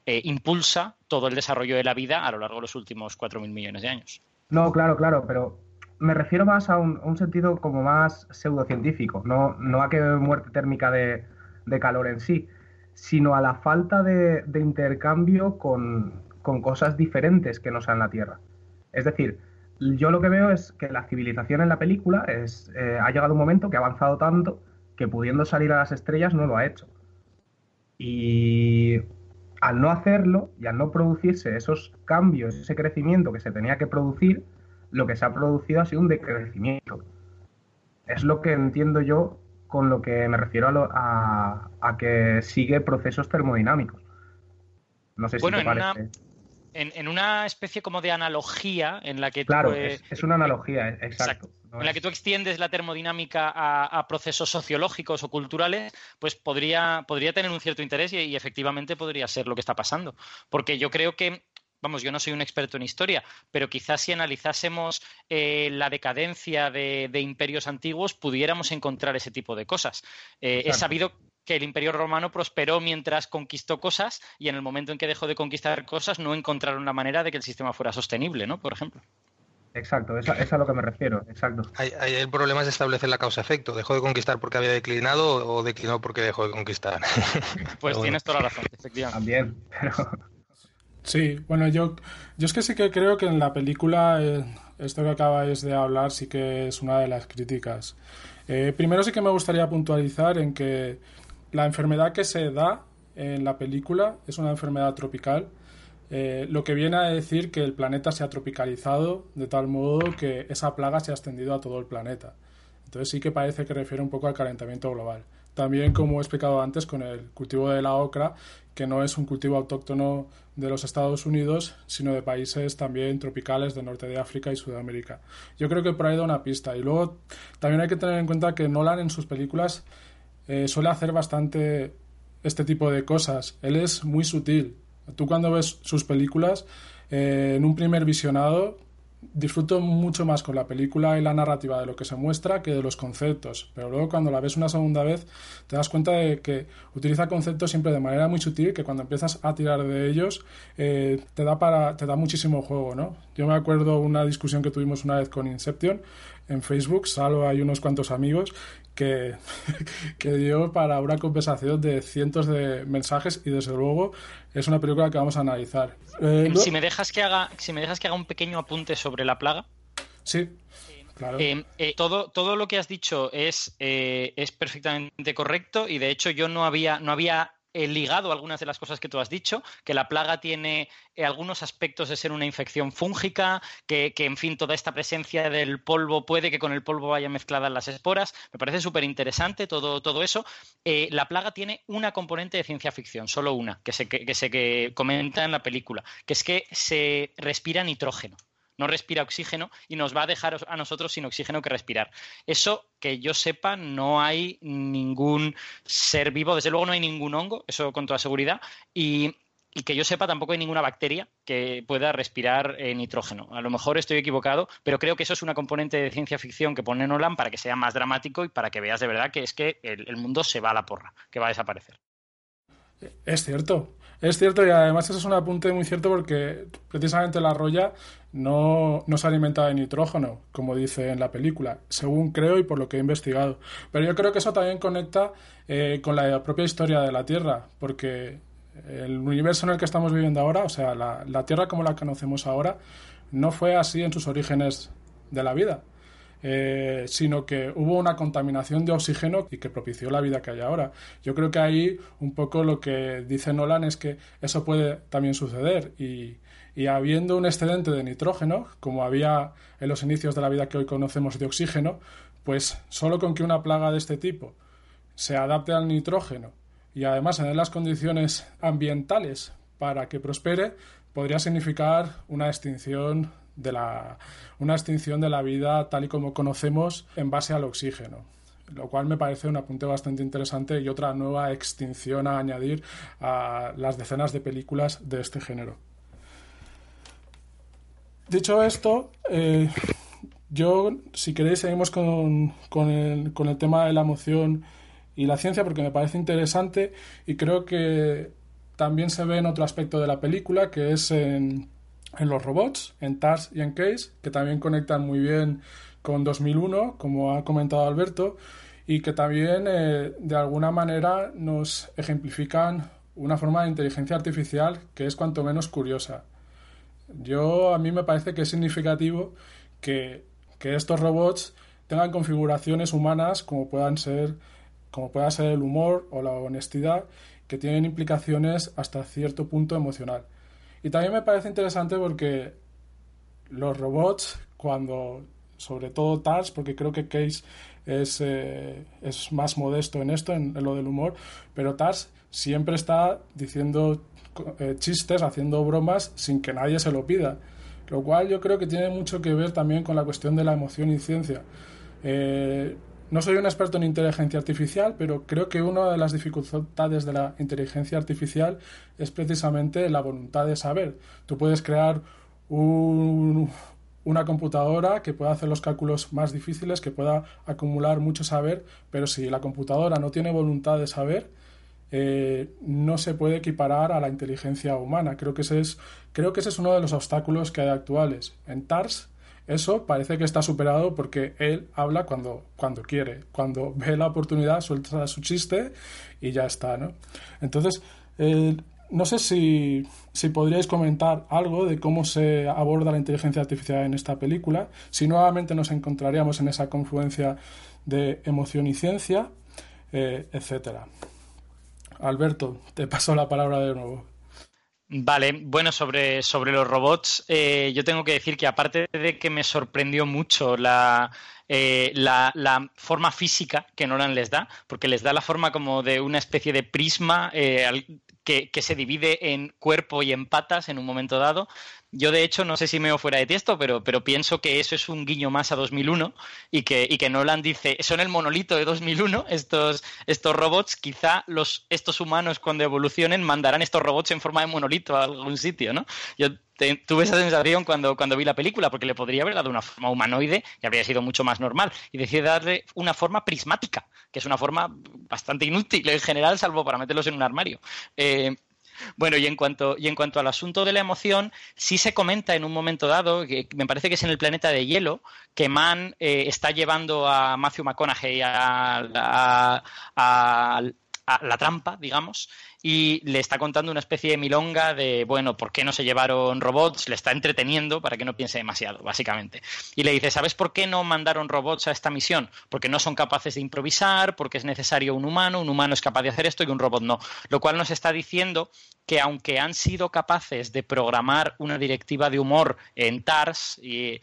eh, impulsa todo el desarrollo de la vida a lo largo de los últimos 4.000 millones de años. No, claro, claro, pero me refiero más a un, sentido como más pseudocientífico, no, no a que muerte térmica de, calor en sí, sino a la falta de, intercambio con, cosas diferentes que no sean la Tierra. Es decir, yo lo que veo es que la civilización en la película es, eh, ha llegado un momento que ha avanzado tanto que pudiendo salir a las estrellas no lo ha hecho. Y al no hacerlo y al no producirse esos cambios, ese crecimiento que se tenía que producir, lo que se ha producido ha sido un decrecimiento. Es lo que entiendo yo con lo que me refiero a, a, que sigue procesos termodinámicos. No sé si te parece. En, una especie como de analogía en la que claro, es, una analogía, exacto. en la que tú extiendes la termodinámica a, procesos sociológicos o culturales, pues podría, podría tener un cierto interés y, y, efectivamente podría ser lo que está pasando. Porque yo creo que vamos, yo no soy un experto en historia, pero quizás si analizásemos eh, la decadencia de, imperios antiguos, pudiéramos encontrar ese tipo de cosas. Eh, he sabido que el imperio romano prosperó mientras conquistó cosas y en el momento en que dejó de conquistar cosas no encontraron la manera de que el sistema fuera sostenible, ¿no? Por ejemplo. Exacto, es a, lo que me refiero, exacto. el problema es establecer la causa-efecto. ¿Dejó de conquistar porque había declinado o declinó porque dejó de conquistar? Pues tienes toda la razón, efectivamente. También, pero Sí, bueno, yo, yo es que sí que creo que en la película eh, esto que acabáis de hablar sí que es una de las críticas. Eh, primero sí que me gustaría puntualizar en que la enfermedad que se da en la película es una enfermedad tropical, eh, lo que viene a decir que el planeta se ha tropicalizado de tal modo que esa plaga se ha extendido a todo el planeta. Entonces sí que parece que refiere un poco al calentamiento global. También, como he explicado antes, con el cultivo de la ocra, que no es un cultivo autóctono de los Estados Unidos, sino de países también tropicales del norte de África y Sudamérica. Yo creo que por ahí da una pista. Y luego también hay que tener en cuenta que Nolan en sus películas eh, suele hacer bastante este tipo de cosas. Él es muy sutil. Tú cuando ves sus películas, eh, en un primer visionado disfruto mucho más con la película y la narrativa de lo que se muestra que de los conceptos. Pero luego cuando la ves una segunda vez te das cuenta de que utiliza conceptos siempre de manera muy sutil que cuando empiezas a tirar de ellos eh, te da para te da muchísimo juego, ¿no? Yo me acuerdo una discusión que tuvimos una vez con Inception en Facebook, salvo hay unos cuantos amigos, que, que dio para una conversación de cientos de mensajes y desde luego es una película que vamos a analizar. Eh, si, me dejas que haga, si me dejas que haga un pequeño apunte sobre la plaga. Sí. Claro. Eh, eh, todo, todo lo que has dicho es, es perfectamente correcto y de hecho yo no había, no había ligado algunas de las cosas que tú has dicho, que la plaga tiene eh, algunos aspectos de ser una infección fúngica, que, en fin, toda esta presencia del polvo puede que con el polvo vayan mezcladas las esporas. Me parece súper interesante todo, todo eso. Eh, la plaga tiene una componente de ciencia ficción, solo una, que se, que se que comenta en la película, que es que se respira nitrógeno no respira oxígeno y nos va a dejar a nosotros sin oxígeno que respirar. Eso que yo sepa, no hay ningún ser vivo, desde luego no hay ningún hongo, eso con toda seguridad, y, que yo sepa tampoco hay ninguna bacteria que pueda respirar eh, nitrógeno. A lo mejor estoy equivocado, pero creo que eso es una componente de ciencia ficción que pone Nolan para que sea más dramático y para que veas de verdad que es que el mundo se va a la porra, que va a desaparecer. Es cierto, es cierto y además eso es un apunte muy cierto porque precisamente la roya no, no, se alimenta de nitrógeno, como dice en la película, según creo y por lo que he investigado. Pero yo creo que eso también conecta eh, con la propia historia de la Tierra, porque el universo en el que estamos viviendo ahora, o sea, la, la Tierra como la conocemos ahora, no fue así en sus orígenes de la vida. Eh, sino que hubo una contaminación de oxígeno y que propició la vida que hay ahora. Yo creo que ahí un poco lo que dice Nolan es que eso puede también suceder y, habiendo un excedente de nitrógeno, como había en los inicios de la vida que hoy conocemos de oxígeno, pues solo con que una plaga de este tipo se adapte al nitrógeno y además en las condiciones ambientales para que prospere, podría significar una extinción de la, una extinción de la vida tal y como conocemos en base al oxígeno lo cual me parece un apunte bastante interesante y otra nueva extinción a añadir a las decenas de películas de este género. Dicho esto, eh, yo, si queréis, seguimos con, con, el, con el tema de la emoción y la ciencia porque me parece interesante y creo que también se ve en otro aspecto de la película, que es en en los robots, en TARS y en CASE, que también conectan muy bien con 2001, como ha comentado Alberto, y que también eh, de alguna manera nos ejemplifican una forma de inteligencia artificial que es cuanto menos curiosa. Yo a mí me parece que es significativo que, que estos robots tengan configuraciones humanas como puedan ser como pueda ser el humor o la honestidad que tienen implicaciones hasta cierto punto emocional. Y también me parece interesante porque los robots, cuando, sobre todo TARS, porque creo que Case es, eh, es más modesto en esto, en, lo del humor, pero TARS siempre está diciendo eh, chistes, haciendo bromas sin que nadie se lo pida. Lo cual yo creo que tiene mucho que ver también con la cuestión de la emoción y ciencia. Eh, no soy un experto en inteligencia artificial, pero creo que una de las dificultades de la inteligencia artificial es precisamente la voluntad de saber. Tú puedes crear una computadora que pueda hacer los cálculos más difíciles, que pueda acumular mucho saber, pero si la computadora no tiene voluntad de saber, eh, no se puede equiparar a la inteligencia humana. Creo que, ese es, creo que ese es uno de los obstáculos que hay actuales. En TARS eso parece que está superado porque él habla cuando, cuando quiere, cuando ve la oportunidad, suelta su chiste y ya está, ¿no? Entonces, eh, no sé si, si, podríais comentar algo de cómo se aborda la inteligencia artificial en esta película, si nuevamente nos encontraríamos en esa confluencia de emoción y ciencia, eh, etcétera. Alberto, te paso la palabra de nuevo. Vale, bueno, sobre, sobre los robots, eh, yo tengo que decir que aparte de que me sorprendió mucho la, eh, la, forma física que Nolan les da, porque les da la forma como de una especie de prisma eh, que, se divide en cuerpo y en patas en un momento dado, yo, de hecho, no sé si me veo fuera de texto, pero, pero pienso que eso es un guiño más a 2001 y que, y que Nolan dice, son el monolito de 2001, estos, estos robots, quizá los, estos humanos cuando evolucionen mandarán estos robots en forma de monolito a algún sitio, ¿no? Tuve esa sensación cuando, cuando vi la película, porque le podría haber dado una forma humanoide y habría sido mucho más normal. Y decidí darle una forma prismática, que es una forma bastante inútil en general, salvo para meterlos en un armario. Eh, Bueno, y en cuanto y en cuanto al asunto de la emoción, sí se comenta en un momento dado, que me parece que es en el planeta de hielo, que Mann eh, está llevando a Matthew McConaughey a, a la trampa, digamos, y le está contando una especie de milonga de, bueno, ¿por qué no se llevaron robots? Le está entreteniendo para que no piense demasiado, básicamente. Y le dice, ¿sabes por qué no mandaron robots a esta misión? Porque no son capaces de improvisar, porque es necesario un humano, un humano es capaz de hacer esto y un robot no. Lo cual nos está diciendo que aunque han sido capaces de programar una directiva de humor en TARS y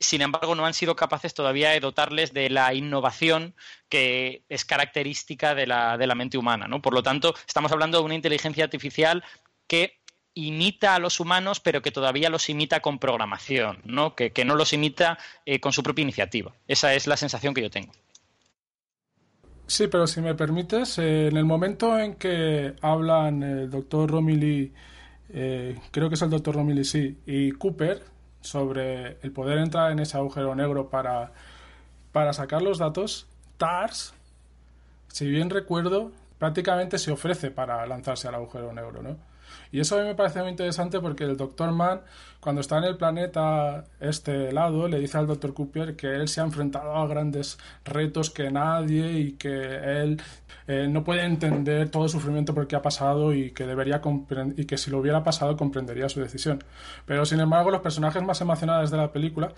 sin embargo, no han sido capaces todavía de dotarles de la innovación que es característica de la, de la mente humana. ¿no? Por lo tanto, estamos hablando de una inteligencia artificial que imita a los humanos, pero que todavía los imita con programación, ¿no? Que, no los imita eh, con su propia iniciativa. Esa es la sensación que yo tengo. Sí, pero si me permites, eh, en el momento en que hablan el doctor Romilly, eh, creo que es el doctor Romilly, sí, y Cooper, sobre el poder entrar en ese agujero negro para, para sacar los datos, TARS, si bien recuerdo, prácticamente se ofrece para lanzarse al agujero negro, ¿no? Y eso a mí me parece muy interesante porque el Dr. Mann, cuando está en el planeta este lado, le dice al Dr. Cooper que él se ha enfrentado a grandes retos que nadie y que él eh, no puede entender todo el sufrimiento por el que ha pasado y que debería y que si lo hubiera pasado comprendería su decisión. Pero sin embargo, los personajes más emocionados de la película,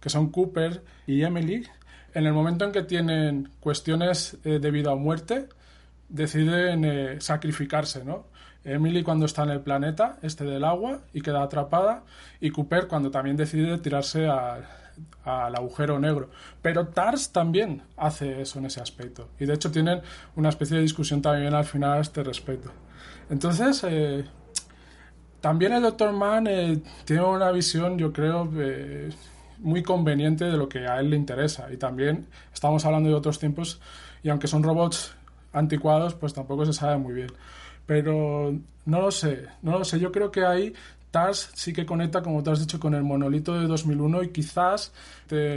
que son Cooper y Emily, en el momento en que tienen cuestiones eh, de vida o muerte, deciden eh, sacrificarse, ¿no? Emily cuando está en el planeta, este del agua, y queda atrapada, y Cooper cuando también decide tirarse al agujero negro. Pero Tars también hace eso en ese aspecto. Y de hecho tienen una especie de discusión también al final a este respecto. Entonces, eh, también el Dr. Mann eh, tiene una visión, yo creo, eh, muy conveniente de lo que a él le interesa. Y también estamos hablando de otros tiempos, y aunque son robots anticuados, pues tampoco se sabe muy bien. Pero no lo sé, no lo sé. Yo creo que ahí TARS sí que conecta, como te has dicho, con el monolito de 2001 y quizás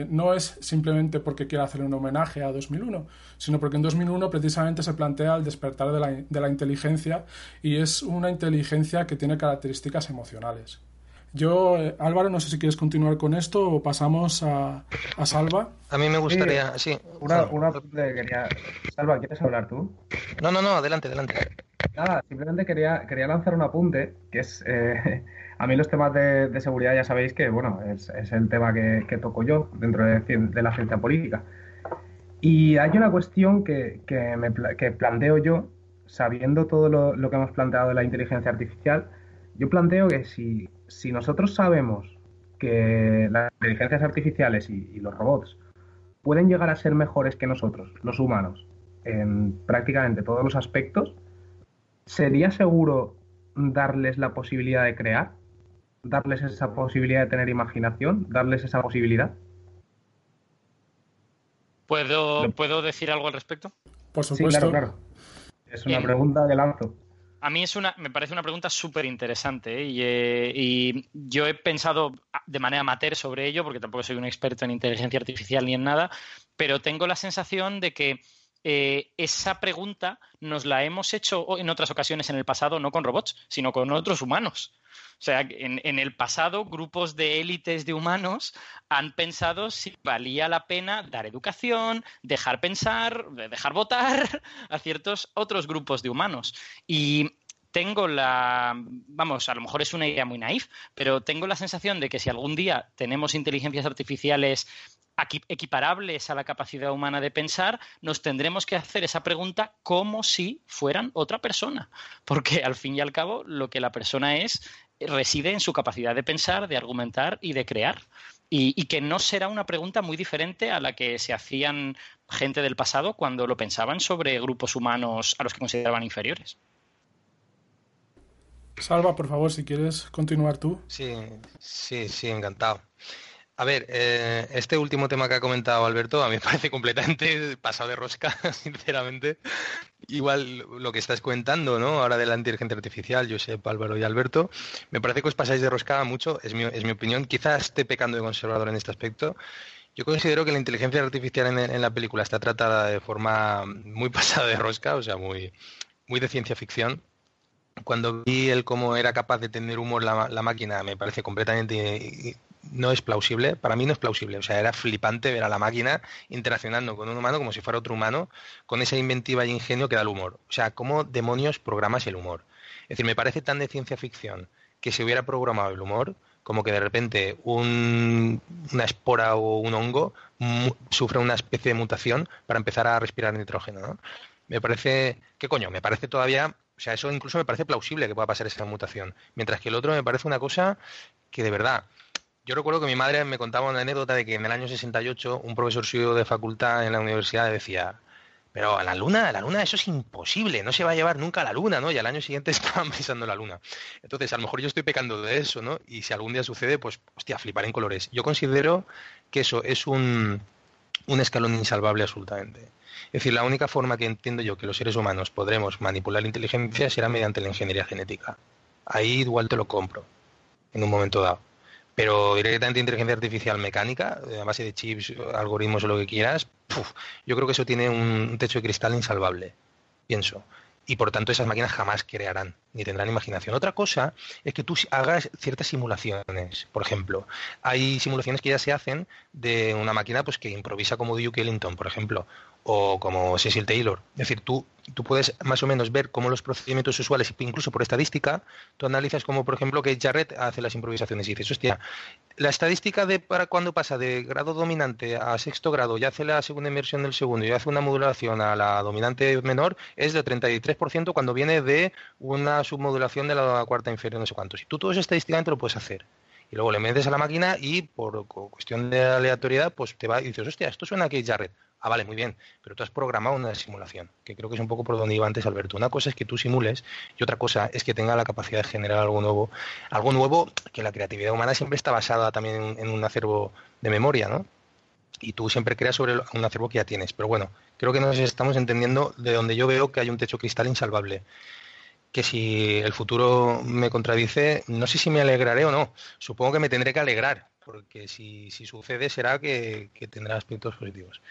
no es simplemente porque quiera hacer un homenaje a 2001, sino porque en 2001 precisamente se plantea el despertar de la, de la inteligencia y es una inteligencia que tiene características emocionales. Yo, eh, Álvaro, no sé si quieres continuar con esto o pasamos a, a Salva. A mí me gustaría, sí. Una, una quería... Salva, ¿quieres hablar tú? No, no, no, adelante, adelante. Nada, simplemente quería, quería lanzar un apunte, que es... Eh, a mí los temas de, seguridad ya sabéis que, bueno, es, es el tema que, que, toco yo dentro de, de, la ciencia política. Y hay una cuestión que, que, me, que planteo yo, sabiendo todo lo, lo que hemos planteado de la inteligencia artificial, yo planteo que si si nosotros sabemos que las inteligencias artificiales y, los robots pueden llegar a ser mejores que nosotros, los humanos, en prácticamente todos los aspectos, ¿sería seguro darles la posibilidad de crear? ¿Darles esa posibilidad de tener imaginación? ¿Darles esa posibilidad? ¿Puedo, ¿puedo decir algo al respecto? Por supuesto. claro, claro. Es una pregunta de lanzo. A mí es una, me parece una pregunta súper interesante ¿eh? Eh, y, yo he pensado de manera amateur sobre ello, porque tampoco soy un experto en inteligencia artificial ni en nada, pero tengo la sensación de que eh, esa pregunta nos la hemos hecho en otras ocasiones en el pasado, no con robots, sino con otros humanos. O sea, en, el pasado, grupos de élites de humanos han pensado si valía la pena dar educación, dejar pensar, dejar votar a ciertos otros grupos de humanos. Y tengo la, vamos, a lo mejor es una idea muy naif, pero tengo la sensación de que si algún día tenemos inteligencias artificiales equiparables a la capacidad humana de pensar, nos tendremos que hacer esa pregunta como si fueran otra persona, porque al fin y al cabo lo que la persona es reside en su capacidad de pensar, de argumentar y de crear. Y, y, que no será una pregunta muy diferente a la que se hacían gente del pasado cuando lo pensaban sobre grupos humanos a los que consideraban inferiores. Salva, por favor, si quieres continuar tú. Sí, sí, sí, encantado. A ver, eh, este último tema que ha comentado Alberto a mí me parece completamente pasado de rosca, sinceramente. Igual lo que estás comentando, ¿no? Ahora de la inteligencia artificial, Josep, Álvaro y Alberto, me parece que os pasáis de rosca mucho, es mi, es mi opinión. Quizás esté pecando de conservador en este aspecto. Yo considero que la inteligencia artificial en, la película está tratada de forma muy pasada de rosca, o sea, muy, muy de ciencia ficción cuando vi el cómo era capaz de tener humor la máquina, me parece completamente no es plausible, para mí no es plausible, o sea, era flipante ver a la máquina interaccionando con un humano como si fuera otro humano, con esa inventiva y ingenio que da el humor. O sea, ¿cómo demonios programas el humor? Es decir, me parece tan de ciencia ficción que se hubiera programado el humor como que de repente una espora o un hongo sufre una especie de mutación para empezar a respirar nitrógeno, ¿no? Me parece, ¿qué coño? Me parece todavía, o sea, eso incluso me parece plausible que pueda pasar esa mutación, mientras que el otro me parece una cosa que de verdad, yo recuerdo que mi madre me contaba una anécdota de que en el año 68 un profesor suyo de facultad en la universidad decía, pero a la luna, a la luna eso es imposible, no se va a llevar nunca a la luna, ¿no? Y al año siguiente estaban pisando la luna. Entonces, a lo mejor yo estoy pecando de eso, ¿no? Y si algún día sucede, pues, hostia, flipar en colores. Yo considero que eso es un, un escalón insalvable absolutamente. Es decir, la única forma que entiendo yo que los seres humanos podremos manipular la inteligencia será mediante la ingeniería genética. Ahí igual te lo compro, en un momento dado pero directamente inteligencia artificial mecánica, a base de chips, algoritmos o lo que quieras, yo creo que eso tiene un techo de cristal insalvable, pienso. Y por tanto esas máquinas jamás crearán ni tendrán imaginación. Otra cosa es que tú hagas ciertas simulaciones. Por ejemplo, hay simulaciones que ya se hacen de una máquina pues que improvisa como Duke Ellington, por ejemplo, o como Cecil Taylor. Es decir, tú, tú puedes más o menos ver cómo los procedimientos usuales, incluso por estadística, tú analizas como, por ejemplo, que Jarrett hace las improvisaciones y dices, hostia, la estadística de para cuando pasa de grado dominante a sexto grado y hace la segunda inversión del segundo y hace una modulación a la dominante menor es de 33% cuando viene de una submodulación de la cuarta inferior, no sé cuánto. Si tú todo eso estadísticamente lo puedes hacer y luego le metes a la máquina y por cuestión de aleatoriedad, pues te va y dices, hostia, esto suena a Keith Jarrett. Ah, vale, muy bien, pero tú has programado una simulación, que creo que es un poco por donde iba antes Alberto. Una cosa es que tú simules y otra cosa es que tenga la capacidad de generar algo nuevo. Algo nuevo que la creatividad humana siempre está basada también en, un acervo de memoria, ¿no? Y tú siempre creas sobre un acervo que ya tienes. Pero bueno, creo que nos estamos entendiendo de donde yo veo que hay un techo cristal insalvable que si el futuro me contradice, no sé si me alegraré o no. Supongo que me tendré que alegrar, porque si, sucede será que, tendrá aspectos positivos.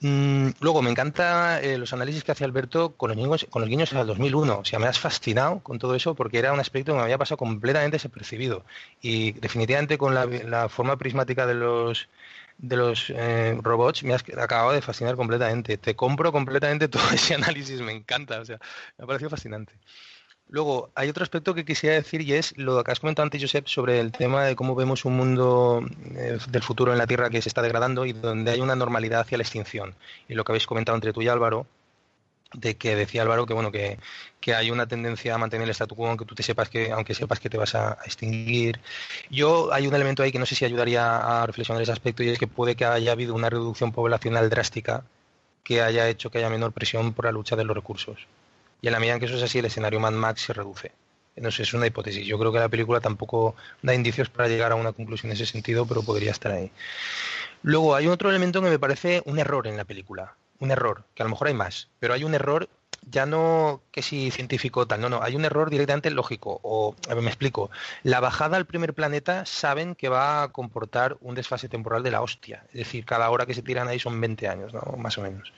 Mm, luego, me encanta eh, los análisis que hace Alberto con los, niños, con los guiños al 2001. O sea, me has fascinado con todo eso porque era un aspecto que me había pasado completamente desapercibido. Y definitivamente con la, forma prismática de los, de los eh, robots me has acabado de fascinar completamente. Te compro completamente todo ese análisis, me encanta. O sea, me ha parecido fascinante. Luego, hay otro aspecto que quisiera decir y es lo que has comentado antes, Josep, sobre el tema de cómo vemos un mundo eh, del futuro en la Tierra que se está degradando y donde hay una normalidad hacia la extinción. Y lo que habéis comentado entre tú y Álvaro, de que decía Álvaro que bueno que, hay una tendencia a mantener el statu quo aunque tú te sepas que aunque sepas que te vas a, extinguir yo hay un elemento ahí que no sé si ayudaría a reflexionar ese aspecto y es que puede que haya habido una reducción poblacional drástica que haya hecho que haya menor presión por la lucha de los recursos y en la medida en que eso es así, el escenario Mad Max se reduce. No es una hipótesis. Yo creo que la película tampoco da indicios para llegar a una conclusión en ese sentido, pero podría estar ahí. Luego, hay otro elemento que me parece un error en la película. Un error, que a lo mejor hay más, pero hay un error ya no que si científico tal, no, no, hay un error directamente lógico. O, a ver, me explico. La bajada al primer planeta saben que va a comportar un desfase temporal de la hostia. Es decir, cada hora que se tiran ahí son 20 años, ¿no? Más o menos.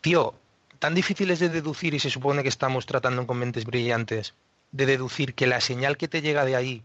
Tío, tan difíciles de deducir, y se supone que estamos tratando con mentes brillantes, de deducir que la señal que te llega de ahí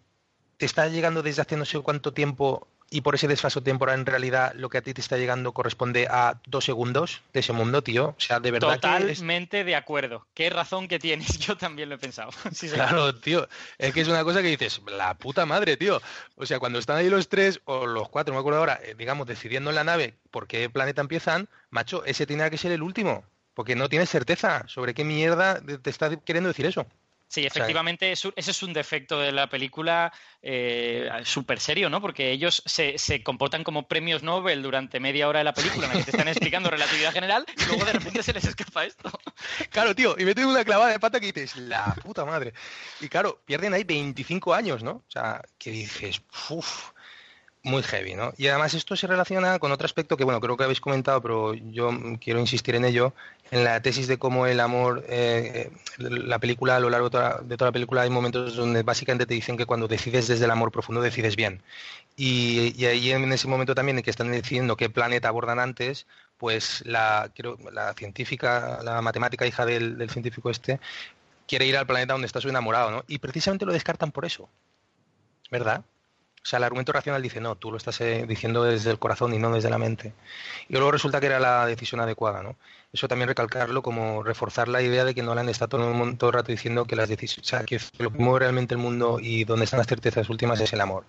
te está llegando desde hace no sé cuánto tiempo y por ese desfaso temporal en realidad lo que a ti te está llegando corresponde a dos segundos de ese mundo, tío. O sea, de verdad. Totalmente de acuerdo. Qué razón que tienes, yo también lo he pensado. claro, tío. Es que es una cosa que dices, la puta madre, tío. O sea, cuando están ahí los tres o los cuatro, no me acuerdo ahora, eh, digamos, decidiendo en la nave por qué planeta empiezan, macho, ese tiene que ser el último porque no tienes certeza sobre qué mierda te está queriendo decir eso. Sí, efectivamente, ese es un defecto de la película eh, súper serio, ¿no? Porque ellos se, comportan como premios Nobel durante media hora de la película en la que te están explicando relatividad general y luego de repente se les escapa esto. Claro, tío, y me tengo una clavada de pata que dices, la puta madre. Y claro, pierden ahí 25 años, ¿no? O sea, que dices, uff, muy heavy, ¿no? Y además esto se relaciona con otro aspecto que, bueno, creo que habéis comentado, pero yo quiero insistir en ello, en la tesis de cómo el amor, eh, la película, a lo largo de toda, la película hay momentos donde básicamente te dicen que cuando decides desde el amor profundo decides bien. Y, ahí en ese momento también en que están decidiendo qué planeta abordan antes, pues la, la científica, la matemática hija del, del científico este, quiere ir al planeta donde está su enamorado, ¿no? Y precisamente lo descartan por eso. ¿Verdad? O sea, el argumento racional dice, no, tú lo estás eh, diciendo desde el corazón y no desde la mente. Y luego resulta que era la decisión adecuada, ¿no? Eso también recalcarlo como reforzar la idea de que Nolan está todo el, todo el rato diciendo que las decisiones, o sea, que lo que mueve realmente el mundo y donde están las certezas últimas es el amor.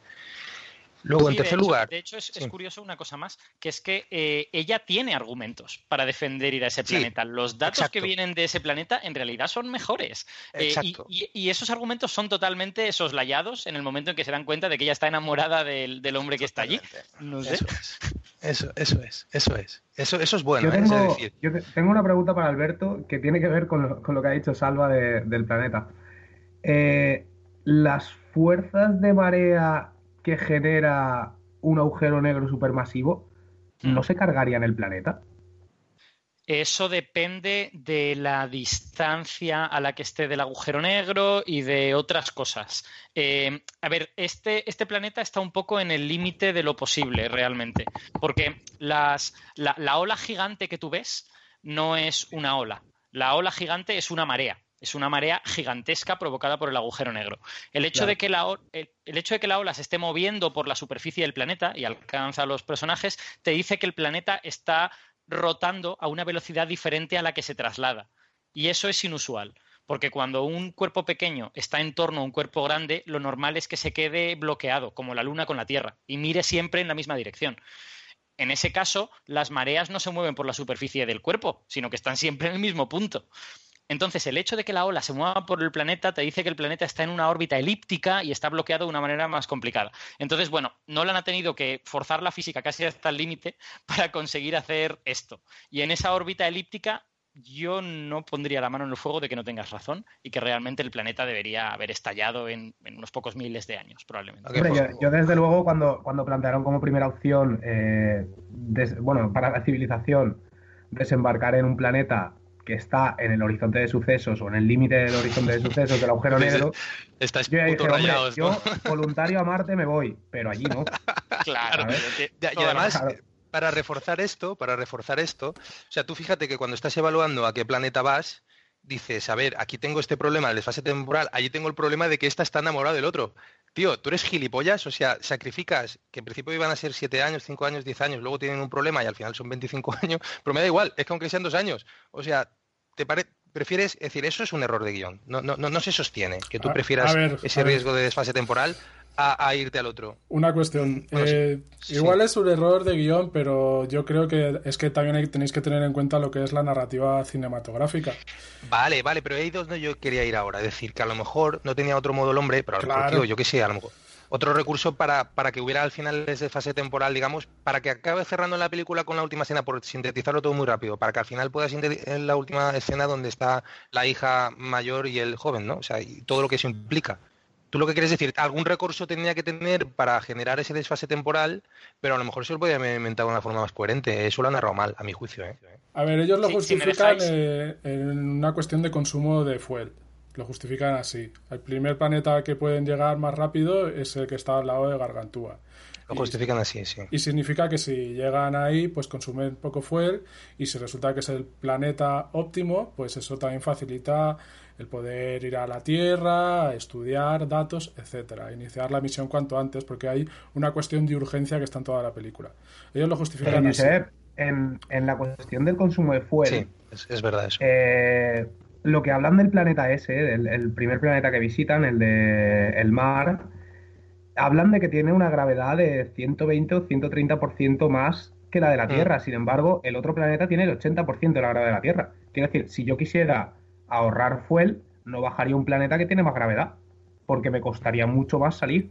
Luego, en tercer lugar. De hecho, es, curioso una cosa más, que es que eh, ella tiene argumentos para defender ir a ese planeta. Los datos que vienen de ese planeta en realidad son mejores. Eh, y, esos argumentos son totalmente soslayados en el momento en que se dan cuenta de que ella está enamorada del, hombre que está allí. Eso es. Eso, eso es, eso es. Eso, eso es bueno. Yo, ¿eh? tengo, tengo, una pregunta para Alberto que tiene que ver con lo, que ha dicho Salva del planeta. las fuerzas de marea que genera un agujero negro supermasivo, ¿no mm. se cargaría en el planeta? Eso depende de la distancia a la que esté del agujero negro y de otras cosas. Eh, a ver, este, este, planeta está un poco en el límite de lo posible realmente, porque la, la ola gigante que tú ves no es una ola, la ola gigante es una marea. Es una marea gigantesca provocada por el agujero negro. El hecho, de que la, el, hecho de que la ola se esté moviendo por la superficie del planeta y alcanza a los personajes te dice que el planeta está rotando a una velocidad diferente a la que se traslada. Y eso es inusual, porque cuando un cuerpo pequeño está en torno a un cuerpo grande, lo normal es que se quede bloqueado, como la Luna con la Tierra, y mire siempre en la misma dirección. En ese caso, las mareas no se mueven por la superficie del cuerpo, sino que están siempre en el mismo punto. Entonces, el hecho de que la ola se mueva por el planeta te dice que el planeta está en una órbita elíptica y está bloqueado de una manera más complicada. Entonces, bueno, Nolan ha tenido que forzar la física casi hasta el límite para conseguir hacer esto. Y en esa órbita elíptica yo no pondría la mano en el fuego de que no tengas razón y que realmente el planeta debería haber estallado en, unos pocos miles de años, probablemente. yo, desde luego, cuando, cuando plantearon como primera opción, eh, bueno, para la civilización, desembarcar en un planeta que está en el horizonte de sucesos o en el límite del horizonte de sucesos del agujero negro, yo ya yo voluntario a Marte me voy, pero allí no. claro. Y, además, para reforzar esto, para reforzar esto, o sea, tú fíjate que cuando estás evaluando a qué planeta vas, dices, a ver, aquí tengo este problema del desfase temporal, allí tengo el problema de que esta está enamorada del otro. Tío, tú eres gilipollas, o sea, sacrificas, que en principio iban a ser 7 años, 5 años, 10 años, luego tienen un problema y al final son 25 años, pero me da igual, es que aunque sean dos años, o sea, te prefieres, es decir, eso es un error de guion, no, no, no, se sostiene, que tú prefieras ese riesgo de desfase temporal a, irte al otro. Una cuestión. Eh, igual es un error de guion, pero yo creo que es que también tenéis que tener en cuenta lo que es la narrativa cinematográfica. Vale, vale, pero ahí es donde yo quería ir ahora. Es decir, que a lo mejor no tenía otro modo el hombre, pero a lo mejor, yo qué sé, a lo mejor. Otro recurso para, para que hubiera al final ese fase temporal, digamos, para que acabe cerrando la película con la última escena, por sintetizarlo todo muy rápido, para que al final pueda en la última escena donde está la hija mayor y el joven, ¿no? O sea, y todo lo que eso implica. Tú lo que quieres decir, algún recurso tenía que tener para generar ese desfase temporal, pero a lo mejor se lo podía haber inventado de una forma más coherente. Eso lo han narrado mal, a mi juicio. ¿eh? A ver, ellos lo justifican eh, en una cuestión de consumo de fuel. Lo justifican así. El primer planeta que pueden llegar más rápido es el que está al lado de Gargantúa. Lo justifican así, sí. Y significa que si llegan ahí, pues consumen poco fuel y si resulta que es el planeta óptimo, pues eso también facilita el poder ir a la Tierra, estudiar datos, etcétera, iniciar la misión cuanto antes, porque hay una cuestión de urgencia que está en toda la película. Ellos lo justifican así. En, en, la cuestión del consumo de fuel. Sí, es, verdad eso. Eh, lo que hablan del planeta ese, el, primer planeta que visitan, el de el mar, hablan de que tiene una gravedad de 120 o 130% más que la de la mm. Tierra. Sin embargo, el otro planeta tiene el 80% de la gravedad de la Tierra. Quiero decir, si yo quisiera ahorrar fuel, no bajaría un planeta que tiene más gravedad, porque me costaría mucho más salir.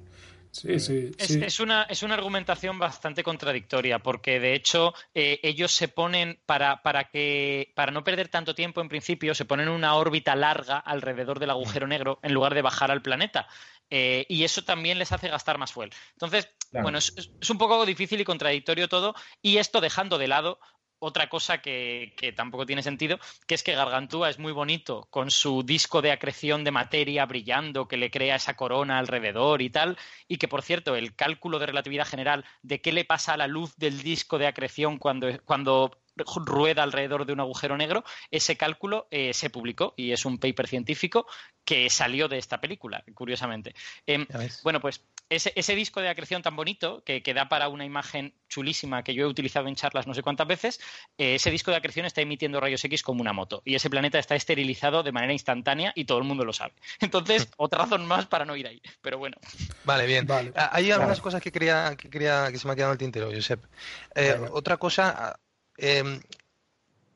Sí, sí, es, una, es una argumentación bastante contradictoria, porque de hecho eh, ellos se ponen, para, para, que, para no perder tanto tiempo en principio, se ponen una órbita larga alrededor del agujero negro en lugar de bajar al planeta. Eh, y eso también les hace gastar más fuel. Entonces, bueno, es, un poco difícil y contradictorio todo, y esto dejando de lado otra cosa que, tampoco tiene sentido, que es que Gargantúa es muy bonito con su disco de acreción de materia brillando que le crea esa corona alrededor y tal, y que por cierto, el cálculo de relatividad general de qué le pasa a la luz del disco de acreción cuando, cuando rueda alrededor de un agujero negro, ese cálculo eh, se publicó y es un paper científico que salió de esta película, curiosamente. Em, bueno, pues ese, disco de acreción tan bonito, que, que, da para una imagen chulísima que yo he utilizado en charlas no sé cuántas veces, eh, ese disco de acreción está emitiendo rayos X como una moto. Y ese planeta está esterilizado de manera instantánea y todo el mundo lo sabe. Entonces, otra razón más para no ir ahí. Pero bueno. Vale, bien. Ah, hay algunas cosas que quería, que quería que se me ha quedado en el tintero, Josep. Eh, otra cosa, em,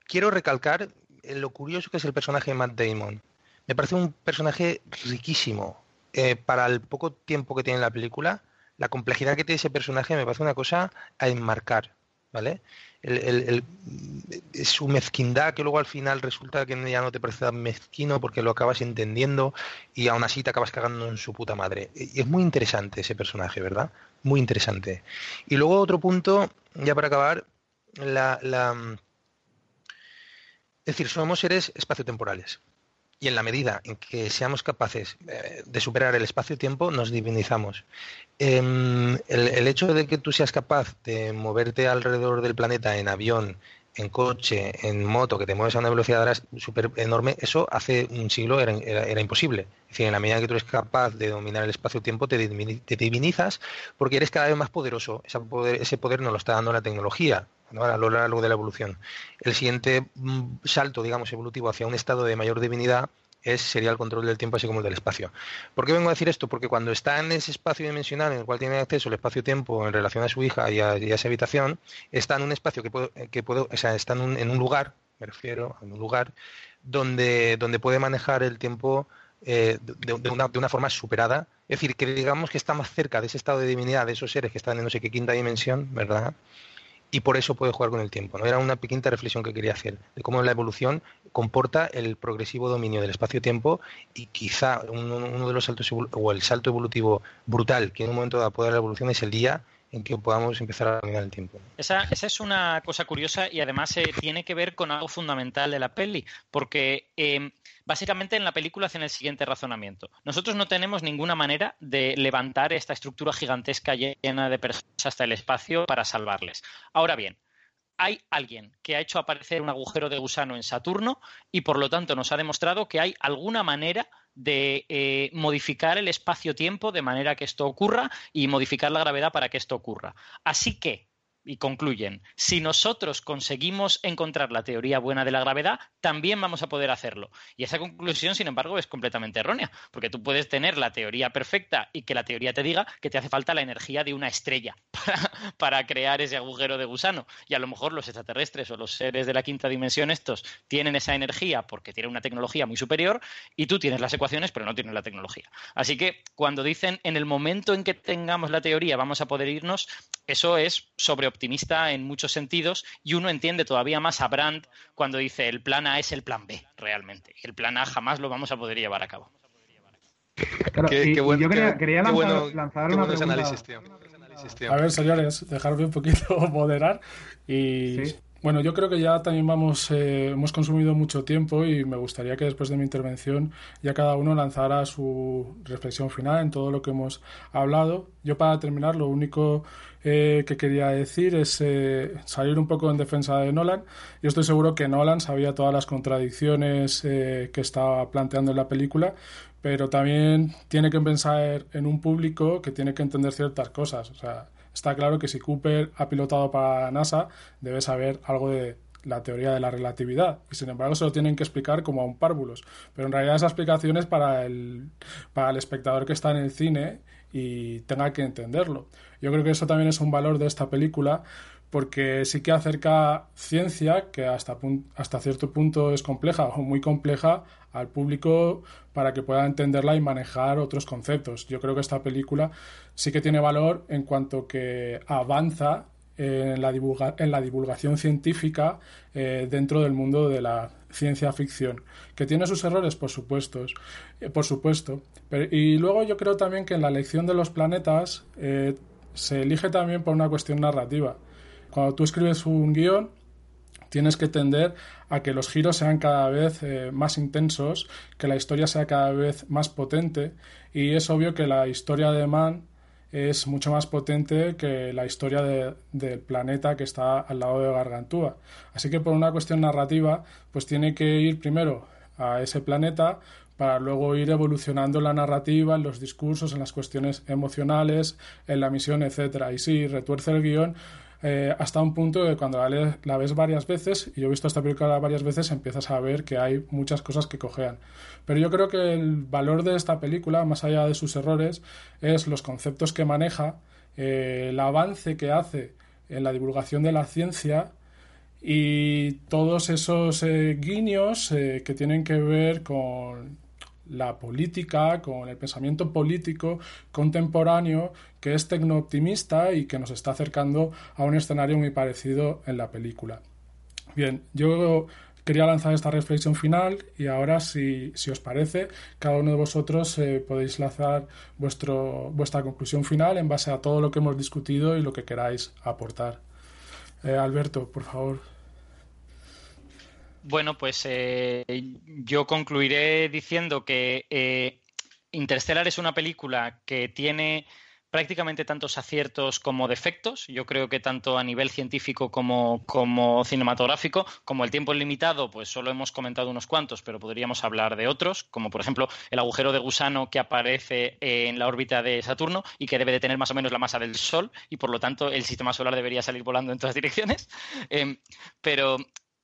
quiero recalcar lo curioso que es el personaje de Matt Damon. Me parece un personaje riquísimo eh, para el poco tiempo que tiene la película, la complejidad que tiene ese personaje me parece una cosa a enmarcar, ¿vale? El, su mezquindad que luego al final resulta que ya no te parece tan mezquino porque lo acabas entendiendo y aún así te acabas cagando en su puta madre. Y es muy interesante ese personaje, ¿verdad? Muy interesante. Y luego otro punto, ya para acabar, la, la... es decir, somos seres espaciotemporales. Y en la medida en que seamos capaces eh, de superar el espacio-tiempo, nos divinizamos. Em, el, hecho de que tú seas capaz de moverte alrededor del planeta en avión, en coche, en moto, que te mueves a una velocidad súper enorme, eso hace un siglo era, era, imposible. Es decir, en la medida que tú eres capaz de dominar el espacio-tiempo, te, divinizas porque eres cada vez más poderoso. Ese poder, ese poder nos lo está dando la tecnología a lo largo de la evolución. El siguiente mm, salto, digamos, evolutivo hacia un estado de mayor divinidad es, sería el control del tiempo así como el del espacio. ¿Por qué vengo a decir esto? Porque cuando está en ese espacio dimensional en el cual tiene acceso el espacio-tiempo en relación a su hija y a, esa habitación, está en un espacio que puedo, que puedo o sea, está en un, en un lugar, me refiero, en un lugar donde, donde puede manejar el tiempo eh, de, una, de, una, forma superada. Es decir, que digamos que está más cerca de ese estado de divinidad de esos seres que están en no sé qué quinta dimensión, ¿verdad? Y por eso puede jugar con el tiempo. ¿no? Era una pequeña reflexión que quería hacer de cómo la evolución comporta el progresivo dominio del espacio-tiempo y quizá uno, de los saltos o el salto evolutivo brutal que en un momento dado puede dar la evolución es el día en que podamos empezar a dominar el tiempo. Esa, es una cosa curiosa y además eh, tiene que ver con algo fundamental de la peli, porque eh, básicamente en la película hacen el siguiente razonamiento. Nosotros no tenemos ninguna manera de levantar esta estructura gigantesca llena de personas hasta el espacio para salvarles. Ahora bien, hay alguien que ha hecho aparecer un agujero de gusano en Saturno y por lo tanto nos ha demostrado que hay alguna manera de eh, modificar el espacio-tiempo de manera que esto ocurra y modificar la gravedad para que esto ocurra. Así que y concluyen, si nosotros conseguimos encontrar la teoría buena de la gravedad, también vamos a poder hacerlo. Y esa conclusión, sin embargo, es completamente errónea, porque tú puedes tener la teoría perfecta y que la teoría te diga que te hace falta la energía de una estrella para, crear ese agujero de gusano. Y a lo mejor los extraterrestres o los seres de la quinta dimensión estos tienen esa energía porque tienen una tecnología muy superior y tú tienes las ecuaciones pero no tienes la tecnología. Así que cuando dicen en el momento en que tengamos la teoría vamos a poder irnos, eso es sobre optimista en muchos sentidos y uno entiende todavía más a Brandt cuando dice el plan A es el plan B realmente. El plan A jamás lo vamos a poder llevar a cabo. qué, bueno, yo quería, lanzar, una pregunta. A ver, señores, dejarme un poquito moderar y bueno, yo creo que ya también vamos, eh, hemos consumido mucho tiempo y me gustaría que después de mi intervención ya cada uno lanzara su reflexión final en todo lo que hemos hablado. Yo para terminar, lo único eh, que quería decir es eh, salir un poco en defensa de Nolan. Yo estoy seguro que Nolan sabía todas las contradicciones que estaba planteando en la película, pero también tiene que pensar en un público que tiene que entender ciertas cosas. O sea, Está claro que si Cooper ha pilotado para NASA, debe saber algo de la teoría de la relatividad y sin embargo se lo tienen que explicar como a un párvulos pero en realidad esa explicación es para el, para el espectador que está en el cine y tenga que entenderlo yo creo que eso también es un valor de esta película porque sí que acerca ciencia que hasta, hasta cierto punto es compleja o muy compleja al público para que pueda entenderla y manejar otros conceptos. Yo creo que esta película sí que tiene valor en cuanto que avanza en la, en la divulgación científica eh, dentro del mundo de la ciencia ficción. Que tiene sus errores, por supuesto. Eh, por supuesto. y luego yo creo también que en la elección de los planetas eh, se elige también por una cuestión narrativa. Cuando tú escribes un guion, tienes que tender a que los giros sean cada vez eh, más intensos, que la historia sea cada vez más potente y es obvio que la historia de Mann es mucho más potente que la historia del planeta que está al lado de Gargantúa. Así que por una cuestión narrativa, pues tiene que ir primero a ese planeta para luego ir evolucionando la narrativa, en los discursos, en las cuestiones emocionales, en la misión, etcétera. Y sí, retuerce el guion eh, hasta un punto de cuando la, ves varias veces, y yo he visto esta película varias veces, empiezas a ver que hay muchas cosas que cojean. Pero yo creo que el valor de esta película, más allá de sus errores, es los conceptos que maneja, eh, el avance que hace en la divulgación de la ciencia y todos esos eh, guiños que tienen que ver con la política, con el pensamiento político contemporáneo que es tecno-optimista y que nos está acercando a un escenario muy parecido en la película. Bien, yo quería lanzar esta reflexión final y ahora, si, os parece, cada uno de vosotros eh, podéis lanzar vuestro, vuestra conclusión final en base a todo lo que hemos discutido y lo que queráis aportar. Eh, Alberto, por favor. Bueno, pues eh, yo concluiré diciendo que eh, Interstellar es una película que tiene prácticamente tantos aciertos como defectos. Yo creo que tanto a nivel científico como, cinematográfico, como el tiempo es limitado, pues solo hemos comentado unos cuantos, pero podríamos hablar de otros, como por ejemplo el agujero de gusano que aparece en la órbita de Saturno y que debe de tener más o menos la masa del Sol y por lo tanto el sistema solar debería salir volando en todas direcciones. Em, pero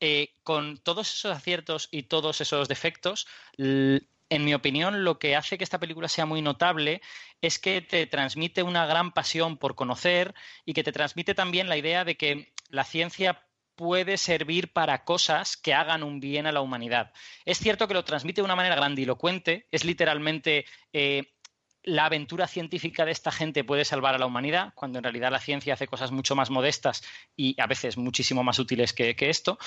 eh, con todos esos aciertos y todos esos defectos, en mi opinión, lo que hace que esta película sea muy notable es que te transmite una gran pasión por conocer y que te transmite también la idea de que la ciencia puede servir para cosas que hagan un bien a la humanidad. Es cierto que lo transmite de una manera grandilocuente, es literalmente eh, la aventura científica de esta gente puede salvar a la humanidad, cuando en realidad la ciencia hace cosas mucho más modestas y a veces muchísimo más útiles que, esto,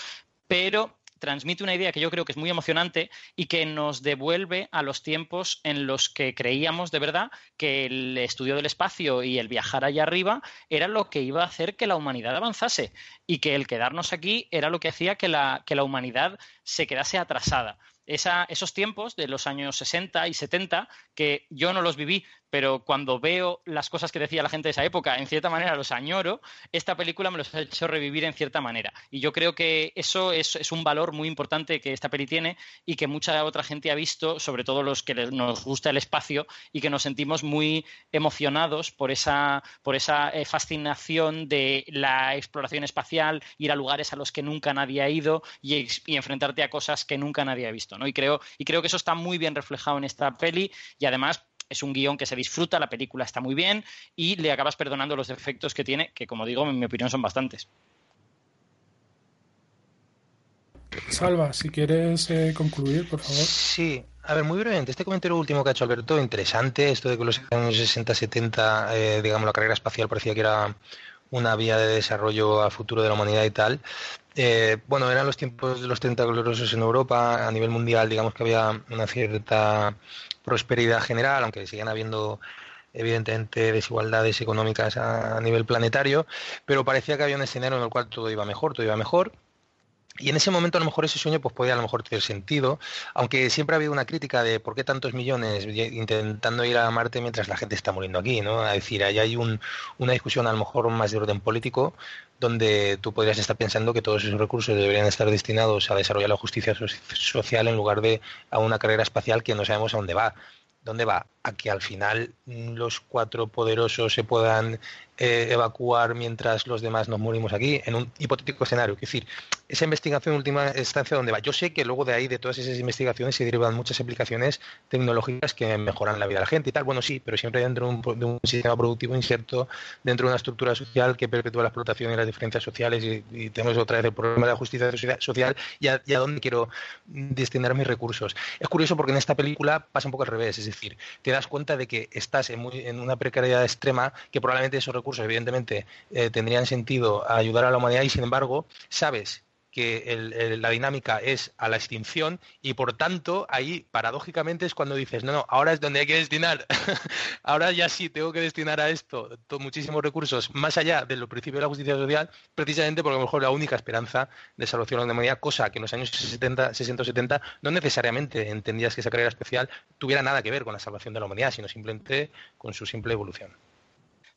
pero transmite una idea que yo creo que es muy emocionante y que nos devuelve a los tiempos en los que creíamos de verdad que el estudio del espacio y el viajar allá arriba era lo que iba a hacer que la humanidad avanzase y que el quedarnos aquí era lo que hacía que la, que la humanidad se quedase atrasada esos tiempos de los años 60 y 70 que yo no los viví, pero cuando veo las cosas que decía la gente de esa época, en cierta manera los añoro, esta película me los ha hecho revivir en cierta manera. Y yo creo que eso es, un valor muy importante que esta peli tiene y que mucha otra gente ha visto, sobre todo los que nos gusta el espacio y que nos sentimos muy emocionados por esa, por esa eh, fascinación de la exploración espacial, ir a lugares a los que nunca nadie ha ido y, y enfrentarte a cosas que nunca nadie ha visto. ¿no? Y, creo, y creo que eso está muy bien reflejado en esta peli y además es un guion que se disfruta, la película está muy bien y le acabas perdonando los defectos que tiene, que como digo, en mi opinión son bastantes. Salva, si quieres eh, concluir, por favor. Sí, a ver, muy brevemente, este comentario último que ha hecho Alberto, interesante, esto de que los años 60-70, eh, digamos, la carrera espacial parecía que era una vía de desarrollo a futuro de la humanidad y tal. Eh, bueno, eran los tiempos de los 30 gloriosos en Europa, a nivel mundial, digamos que había una cierta prosperidad general, aunque siguen habiendo evidentemente desigualdades económicas a nivel planetario, pero parecía que había un escenario en el cual todo iba mejor, todo iba mejor, y en ese momento a lo mejor ese sueño pues podía a lo mejor tener sentido, aunque siempre ha habido una crítica de por qué tantos millones intentando ir a Marte mientras la gente está muriendo aquí, ¿no? Es decir, ahí hay una discusión a lo mejor más de orden político donde tú podrías estar pensando que todos esos recursos deberían estar destinados a desarrollar la justicia social en lugar de a una carrera espacial que no sabemos a dónde va. ¿Dónde va? A que al final los cuatro poderosos se puedan eh, evacuar mientras los demás nos morimos aquí, en un hipotético escenario. Es decir, esa investigación en última instancia, ¿dónde va? Yo sé que luego de ahí, de todas esas investigaciones, se derivan muchas aplicaciones tecnológicas que mejoran la vida de la gente y tal. Bueno, sí, pero siempre dentro de un, sistema productivo inserto, dentro de una estructura social que perpetúa la explotación y las diferencias sociales. Y, tenemos otra vez el problema de la justicia social y a, dónde quiero destinar mis recursos. Es curioso porque en esta película pasa un poco al revés. Es decir, te das cuenta de que estás en, en una precariedad extrema que probablemente esos recursos evidentemente, eh, tendrían sentido ayudar a la humanidad y, sin embargo, sabes que la dinámica es a la extinción y por tanto ahí paradójicamente es cuando dices, no, no, ahora es donde hay que destinar, ahora ya sí tengo que destinar a esto muchísimos recursos más allá de los principios de la justicia social, precisamente porque a lo mejor la única esperanza de salvación de la humanidad, cosa que en los años 70, 60 70 no necesariamente entendías que esa carrera especial tuviera nada que ver con la salvación de la humanidad, sino simplemente con su simple evolución.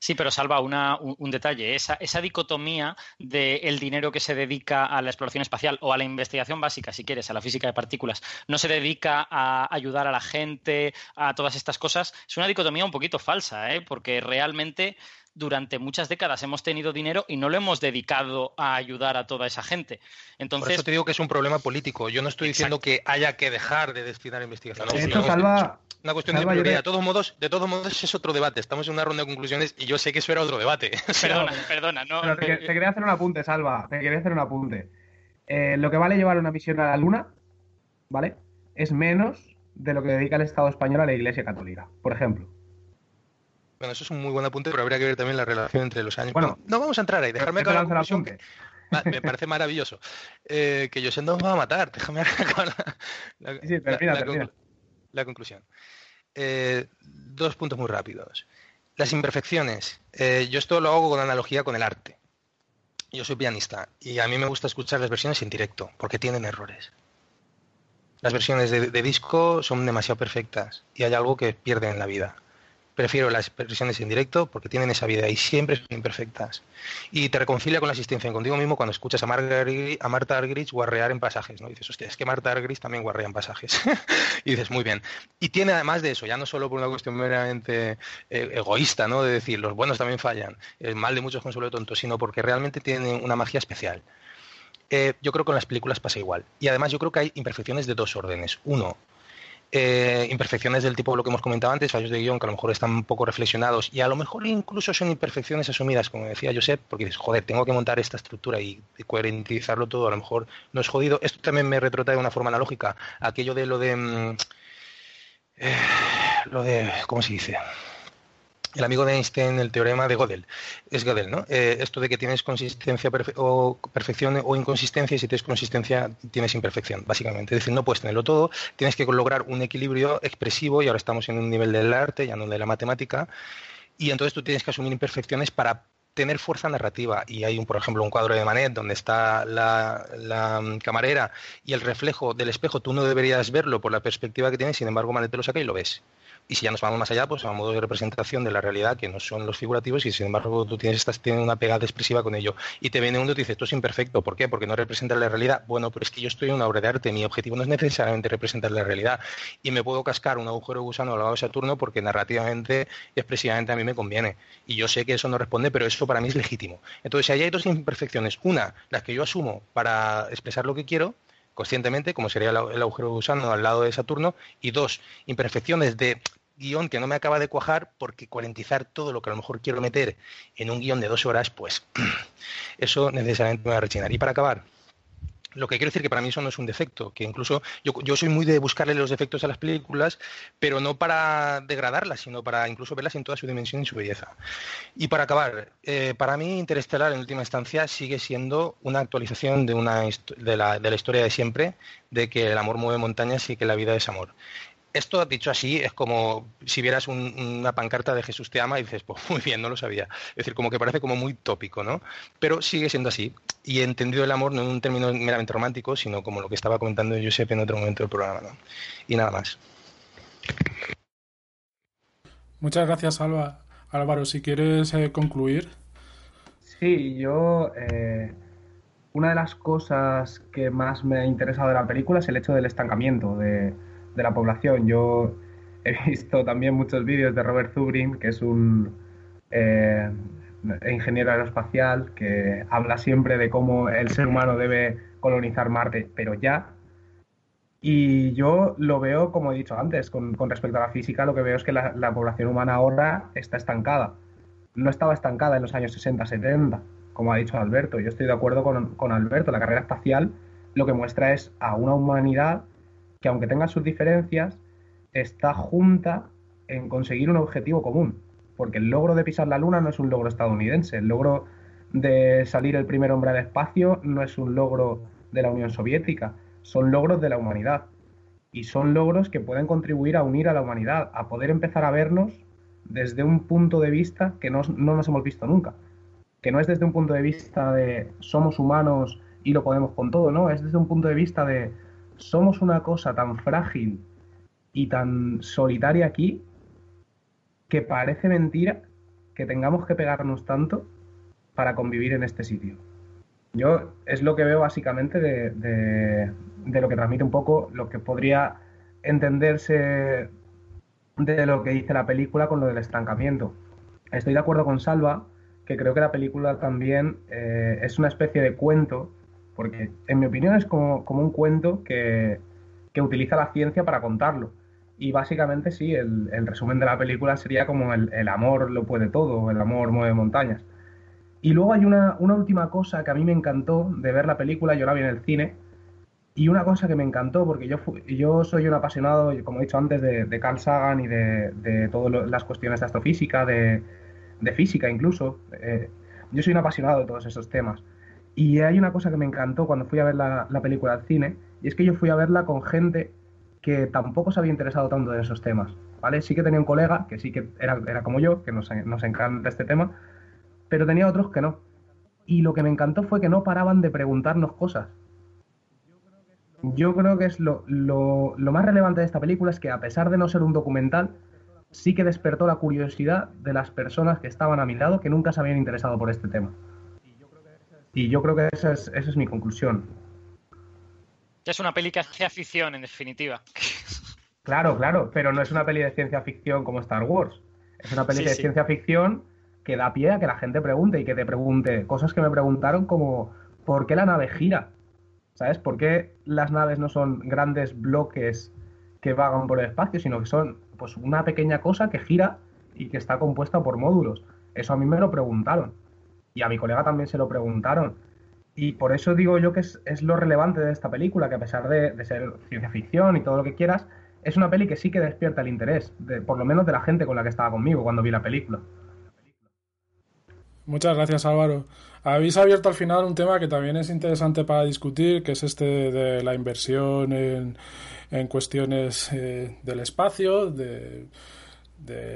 Sí, pero salva una, un, detalle. Esa, esa dicotomía del dinero que se dedica a la exploración espacial o a la investigación básica, si quieres, a la física de partículas, no se dedica a ayudar a la gente, a todas estas cosas, es una dicotomía un poquito falsa, ¿eh? porque realmente durante muchas décadas hemos tenido dinero y no lo hemos dedicado a ayudar a toda esa gente. Entonces, Por eso te digo que es un problema político. Yo no estoy diciendo que haya que dejar de destinar a investigación. No, salva, una cuestión de prioridad. De todos modos, de todos modos es otro debate. Estamos en una ronda de conclusiones y yo sé que eso era otro debate. Perdona, perdona. No, te, quería hacer un apunte, Salva. Te quería hacer un apunte. Eh, lo que vale llevar una misión a la Luna, ¿vale? Es menos de lo que dedica el Estado español a la Iglesia Católica, por ejemplo. Bueno, eso es un muy buen apunte, pero habría que ver también la relación entre los años. Bueno, no vamos a entrar ahí. Dejarme acabar la conclusión. me parece maravilloso. Eh, que yo no me va a matar. Déjame acabar la, sí, la conclusión. Eh, dos puntos muy rápidos. Las imperfecciones. Eh, yo esto lo hago con analogía con el arte. Yo soy pianista y a mí me gusta escuchar las versiones en directo porque tienen errores. Las versiones de disco son demasiado perfectas y hay algo que pierde en la vida prefiero las versiones en directo porque tienen esa vida y siempre son imperfectas. Y te reconcilia con la asistencia contigo mismo cuando escuchas a, a Marta Argerich guarrear en pasajes, ¿no? dices, hostia, es que Marta Argerich también guarrea en pasajes. y dices, muy bien. Y tiene además de eso, ya no solo por una cuestión meramente eh, egoísta, ¿no? De decir, los buenos también fallan, el mal de muchos consuelo de tontos, sino porque realmente tiene una magia especial. Eh, yo creo que con las películas pasa igual. Y además yo creo que hay imperfecciones de dos órdenes. Uno, eh, imperfecciones del tipo lo que hemos comentado antes, fallos de guion que a lo mejor están poco reflexionados y a lo mejor incluso son imperfecciones asumidas, como decía Josep, porque dices, joder, tengo que montar esta estructura y, coherentizarlo todo, a lo mejor no es jodido. Esto también me retrotrae de una forma analógica aquello de lo de... Mm, eh, lo de... ¿Cómo se dice? El amigo de Einstein, el teorema de Gödel. Es Gödel, ¿no? Eh, esto de que tienes consistencia o perfección o inconsistencia, y si tienes consistencia, tienes imperfección, básicamente. Es decir, no puedes tenerlo todo, tienes que lograr un equilibrio expresivo, y ahora estamos en un nivel del arte, ya no de la matemática, y entonces tú tienes que asumir imperfecciones para tener fuerza narrativa. Y hay, un, por ejemplo, un cuadro de Manet donde está la, la, camarera y el reflejo del espejo, tú no deberías verlo por la perspectiva que tienes, sin embargo, Manet te lo saca y lo ves. Y si ya nos vamos más allá, pues a modo de representación de la realidad, que no son los figurativos, y sin embargo tú tienes, estás, una pegada expresiva con ello. Y te viene uno y te dice, esto es imperfecto. ¿Por qué? Porque no representa la realidad. Bueno, pero es que yo estoy en una obra de arte. Mi objetivo no es necesariamente representar la realidad. Y me puedo cascar un agujero gusano al lado de Saturno porque narrativamente y expresivamente a mí me conviene. Y yo sé que eso no responde, pero eso para mí es legítimo. Entonces, si hay dos imperfecciones, una, las que yo asumo para expresar lo que quiero, conscientemente, como sería el agujero de gusano al lado de Saturno, y dos, imperfecciones de guion que no me acaba de cuajar porque cuarentizar todo lo que a lo mejor quiero meter en un guion de dos horas, pues eso necesariamente me va a rechinar. Y para acabar, lo que quiero decir que para mí eso no es un defecto, que incluso yo, soy muy de buscarle los defectos a las películas, pero no para degradarlas, sino para incluso verlas en toda su dimensión y su belleza. Y para acabar, eh, para mí Interestelar en última instancia sigue siendo una actualización de, una, de, la, de la historia de siempre, de que el amor mueve montañas y que la vida es amor esto dicho así es como si vieras una pancarta de Jesús te ama y dices, pues muy bien, no lo sabía. Es decir, como que parece como muy tópico, ¿no? Pero sigue siendo así. Y he entendido el amor no en un término meramente romántico, sino como lo que estaba comentando Josep en otro momento del programa, ¿no? Y nada más. Muchas gracias, Alba. Álvaro, si quieres eh, concluir. Sí, yo... Eh, una de las cosas que más me ha interesado de la película es el hecho del estancamiento, de de la población. Yo he visto también muchos vídeos de Robert Zubrin, que es un eh, ingeniero aeroespacial, que habla siempre de cómo el ser humano debe colonizar Marte, pero ya. Y yo lo veo, como he dicho antes, con, respecto a la física, lo que veo es que la, población humana ahora está estancada. No estaba estancada en los años 60-70, como ha dicho Alberto. Yo estoy de acuerdo con, con Alberto. La carrera espacial lo que muestra es a una humanidad que aunque tenga sus diferencias, está junta en conseguir un objetivo común. Porque el logro de pisar la Luna no es un logro estadounidense, el logro de salir el primer hombre al espacio no es un logro de la Unión Soviética, son logros de la humanidad. Y son logros que pueden contribuir a unir a la humanidad, a poder empezar a vernos desde un punto de vista que no, no nos hemos visto nunca. Que no es desde un punto de vista de somos humanos y lo podemos con todo, no, es desde un punto de vista de somos una cosa tan frágil y tan solitaria aquí que parece mentira que tengamos que pegarnos tanto para convivir en este sitio. Yo es lo que veo básicamente de, de, lo que transmite un poco lo que podría entenderse de lo que dice la película con lo del estancamiento. Estoy de acuerdo con Salva, que creo que la película también eh, es una especie de cuento, porque en mi opinión es como, como un cuento que, que, utiliza la ciencia para contarlo. Y básicamente sí, el, el resumen de la película sería como el, el, amor lo puede todo, el amor mueve montañas. Y luego hay una, una última cosa que a mí me encantó de ver la película, yo la vi en el cine, y una cosa que me encantó, porque yo, yo soy un apasionado, como he dicho antes, de, Carl Sagan y de, de todas las cuestiones de astrofísica, de, de física incluso. Eh, yo soy un apasionado de todos esos temas. Y hay una cosa que me encantó cuando fui a ver la, película al cine, y es que yo fui a verla con gente que tampoco se había interesado tanto en esos temas. ¿vale? Sí que tenía un colega que sí que era, era como yo, que nos, nos encanta este tema, pero tenía otros que no. Y lo que me encantó fue que no paraban de preguntarnos cosas yo creo que es lo, lo, más relevante de esta película es que a pesar de no ser un documental, sí que despertó la curiosidad de las personas que estaban a mi lado que nunca se habían interesado por este tema. Y yo creo que esa es, esa es mi conclusión. Es una peli que hace ficción, en definitiva. Claro, claro, pero no es una peli de ciencia ficción como Star Wars. Es una peli de ciencia ficción que da pie a que la gente pregunte y que te pregunte cosas que me preguntaron como ¿por qué la nave gira? ¿Sabes? ¿Por qué las naves no son grandes bloques que vagan por el espacio, sino que son pues una pequeña cosa que gira y que está compuesta por módulos? Eso a mí me lo preguntaron. Y a mi colega también se lo preguntaron. Y por eso digo yo que es, lo relevante de esta película, que a pesar de, ser ciencia ficción y todo lo que quieras, es una peli que sí que despierta el interés, de, por lo menos de la gente con la que estaba conmigo cuando vi la película. Muchas gracias Álvaro. Habéis abierto al final un tema que también es interesante para discutir, que es este de la inversión en, en cuestiones eh, del espacio, de,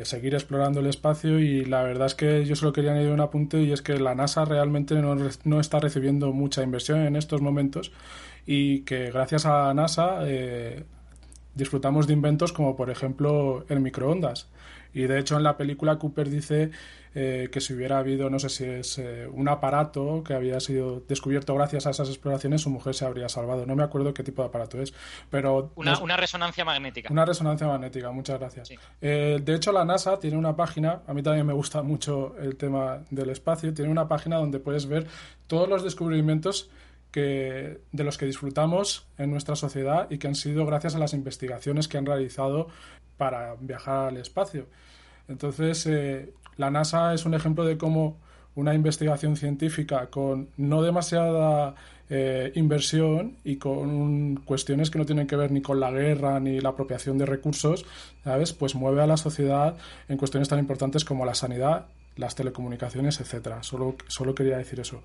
seguir explorando el espacio y la verdad es que yo solo quería añadir un apunte y es que la NASA realmente no, no está recibiendo mucha inversión en estos momentos y que gracias a NASA eh, disfrutamos de inventos como por ejemplo el microondas. Y de hecho en la película Cooper dice eh, que si hubiera habido, no sé si es eh, un aparato que había sido descubierto gracias a esas exploraciones, su mujer se habría salvado. No me acuerdo qué tipo de aparato es, pero... Una, una resonancia magnética. Una resonancia magnética, muchas gracias. Eh, de hecho, la NASA tiene una página, a mí también me gusta mucho el tema del espacio, tiene una página donde puedes ver todos los descubrimientos que, de los que disfrutamos en nuestra sociedad y que han sido gracias a las investigaciones que han realizado para viajar al espacio. Entonces, la NASA es un ejemplo de cómo una investigación científica con no demasiada eh, inversión y con cuestiones que no tienen que ver ni con la guerra ni la apropiación de recursos, ¿sabes? Pues mueve a la sociedad en cuestiones tan importantes como la sanidad, las telecomunicaciones, etcétera. Solo, solo quería decir eso.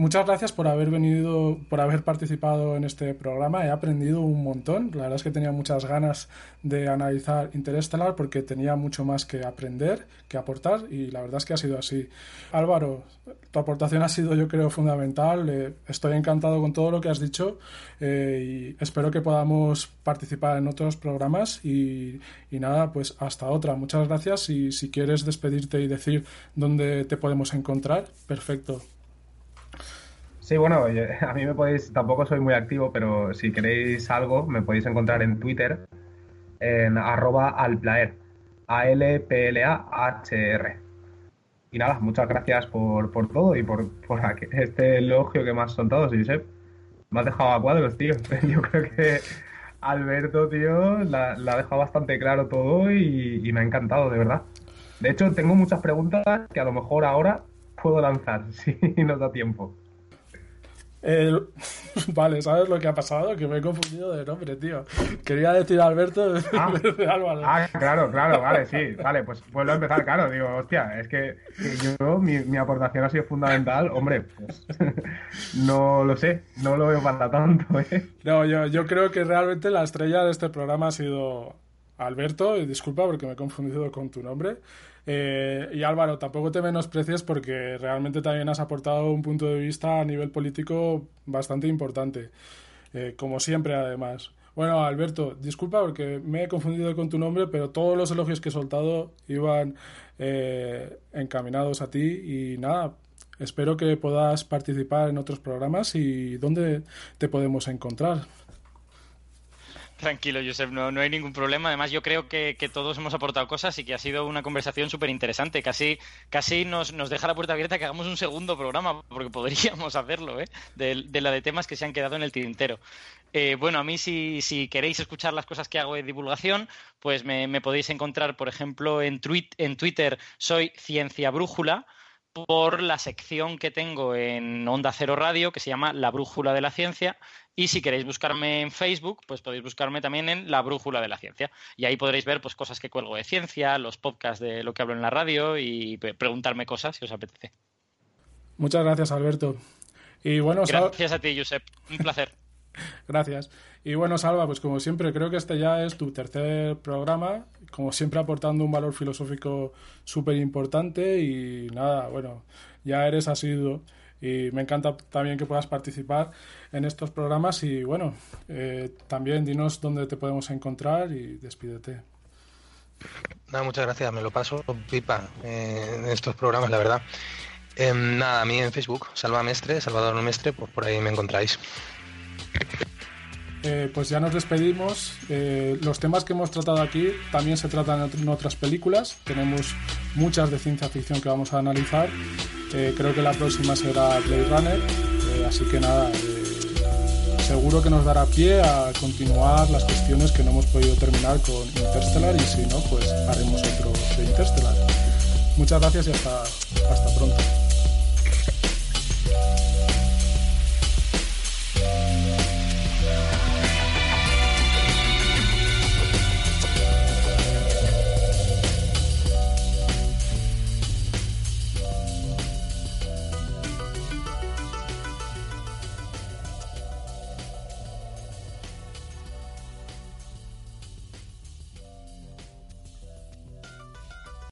Muchas gracias por haber venido, por haber participado en este programa. He aprendido un montón. La verdad es que tenía muchas ganas de analizar Interestelar porque tenía mucho más que aprender, que aportar y la verdad es que ha sido así. Álvaro, tu aportación ha sido yo creo fundamental. Eh, estoy encantado con todo lo que has dicho eh, y espero que podamos participar en otros programas y, y nada, pues hasta otra. Muchas gracias y si quieres despedirte y decir dónde te podemos encontrar, perfecto. Sí, bueno, a mí me podéis, tampoco soy muy activo, pero si queréis algo, me podéis encontrar en Twitter, en arroba alplaer, A-L-P-L-A-H-R. Y nada, muchas gracias por, todo y por, este elogio que me has soltado, Josep. Me has dejado a cuadros, tío. Yo creo que Alberto, tío, la, ha dejado bastante claro todo y me ha encantado, de verdad. De hecho, tengo muchas preguntas que a lo mejor ahora puedo lanzar, si nos da tiempo. vale, ¿sabes lo que ha pasado? Que me he confundido de nombre, tío. Quería decir Alberto de, ah, Álvaro. Ah, claro, claro, vale, sí. Vale, pues vuelvo a empezar, claro. Digo, hostia, es que, yo, mi, aportación ha sido fundamental. Hombre, pues no lo sé, no lo veo para tanto, ¿eh? No, yo, yo creo que realmente la estrella de este programa ha sido Alberto, y disculpa porque me he confundido con tu nombre. Eh, y Álvaro, tampoco te menosprecies porque realmente también has aportado un punto de vista a nivel político bastante importante, eh, como siempre además. Bueno, Alberto, disculpa porque me he confundido con tu nombre, pero todos los elogios que he soltado iban eh, encaminados a ti y nada, espero que puedas participar en otros programas y dónde te podemos encontrar. Tranquilo, Josep, no, no hay ningún problema. Además, yo creo que, todos hemos aportado cosas y que ha sido una conversación súper interesante. Casi, casi nos, nos, deja la puerta abierta que hagamos un segundo programa, porque podríamos hacerlo, ¿eh? de, la de temas que se han quedado en el tintero. Eh, bueno, a mí si, si, queréis escuchar las cosas que hago de divulgación, pues me, podéis encontrar, por ejemplo, en, en Twitter soy Ciencia Brújula por la sección que tengo en Onda Cero Radio que se llama La Brújula de la Ciencia y si queréis buscarme en Facebook, pues podéis buscarme también en La Brújula de la Ciencia. Y ahí podréis ver pues cosas que cuelgo de ciencia, los podcasts de lo que hablo en la radio y preguntarme cosas si os apetece. Muchas gracias, Alberto. Y bueno, gracias a ti, Josep. Un placer. gracias. Y bueno, Salva, pues como siempre, creo que este ya es tu tercer programa, como siempre aportando un valor filosófico súper importante y nada, bueno, ya eres asiduo y me encanta también que puedas participar en estos programas y bueno, eh, también dinos dónde te podemos encontrar y despídete. Nada, muchas gracias, me lo paso pipa eh, en estos programas, la verdad. Em, nada, a mí en Facebook, Salva Mestre, Salvador Mestre, pues por ahí me encontráis. Eh, pues ya nos despedimos. los temas que hemos tratado aquí también se tratan en otras películas. Tenemos muchas de ciencia ficción que vamos a analizar eh, creo que la próxima será Blade Runner, eh, así que nada, eh, seguro que nos dará pie a continuar las cuestiones que no hemos podido terminar con Interstellar y si no, pues haremos otro de Interstellar. Muchas gracias y hasta, hasta pronto.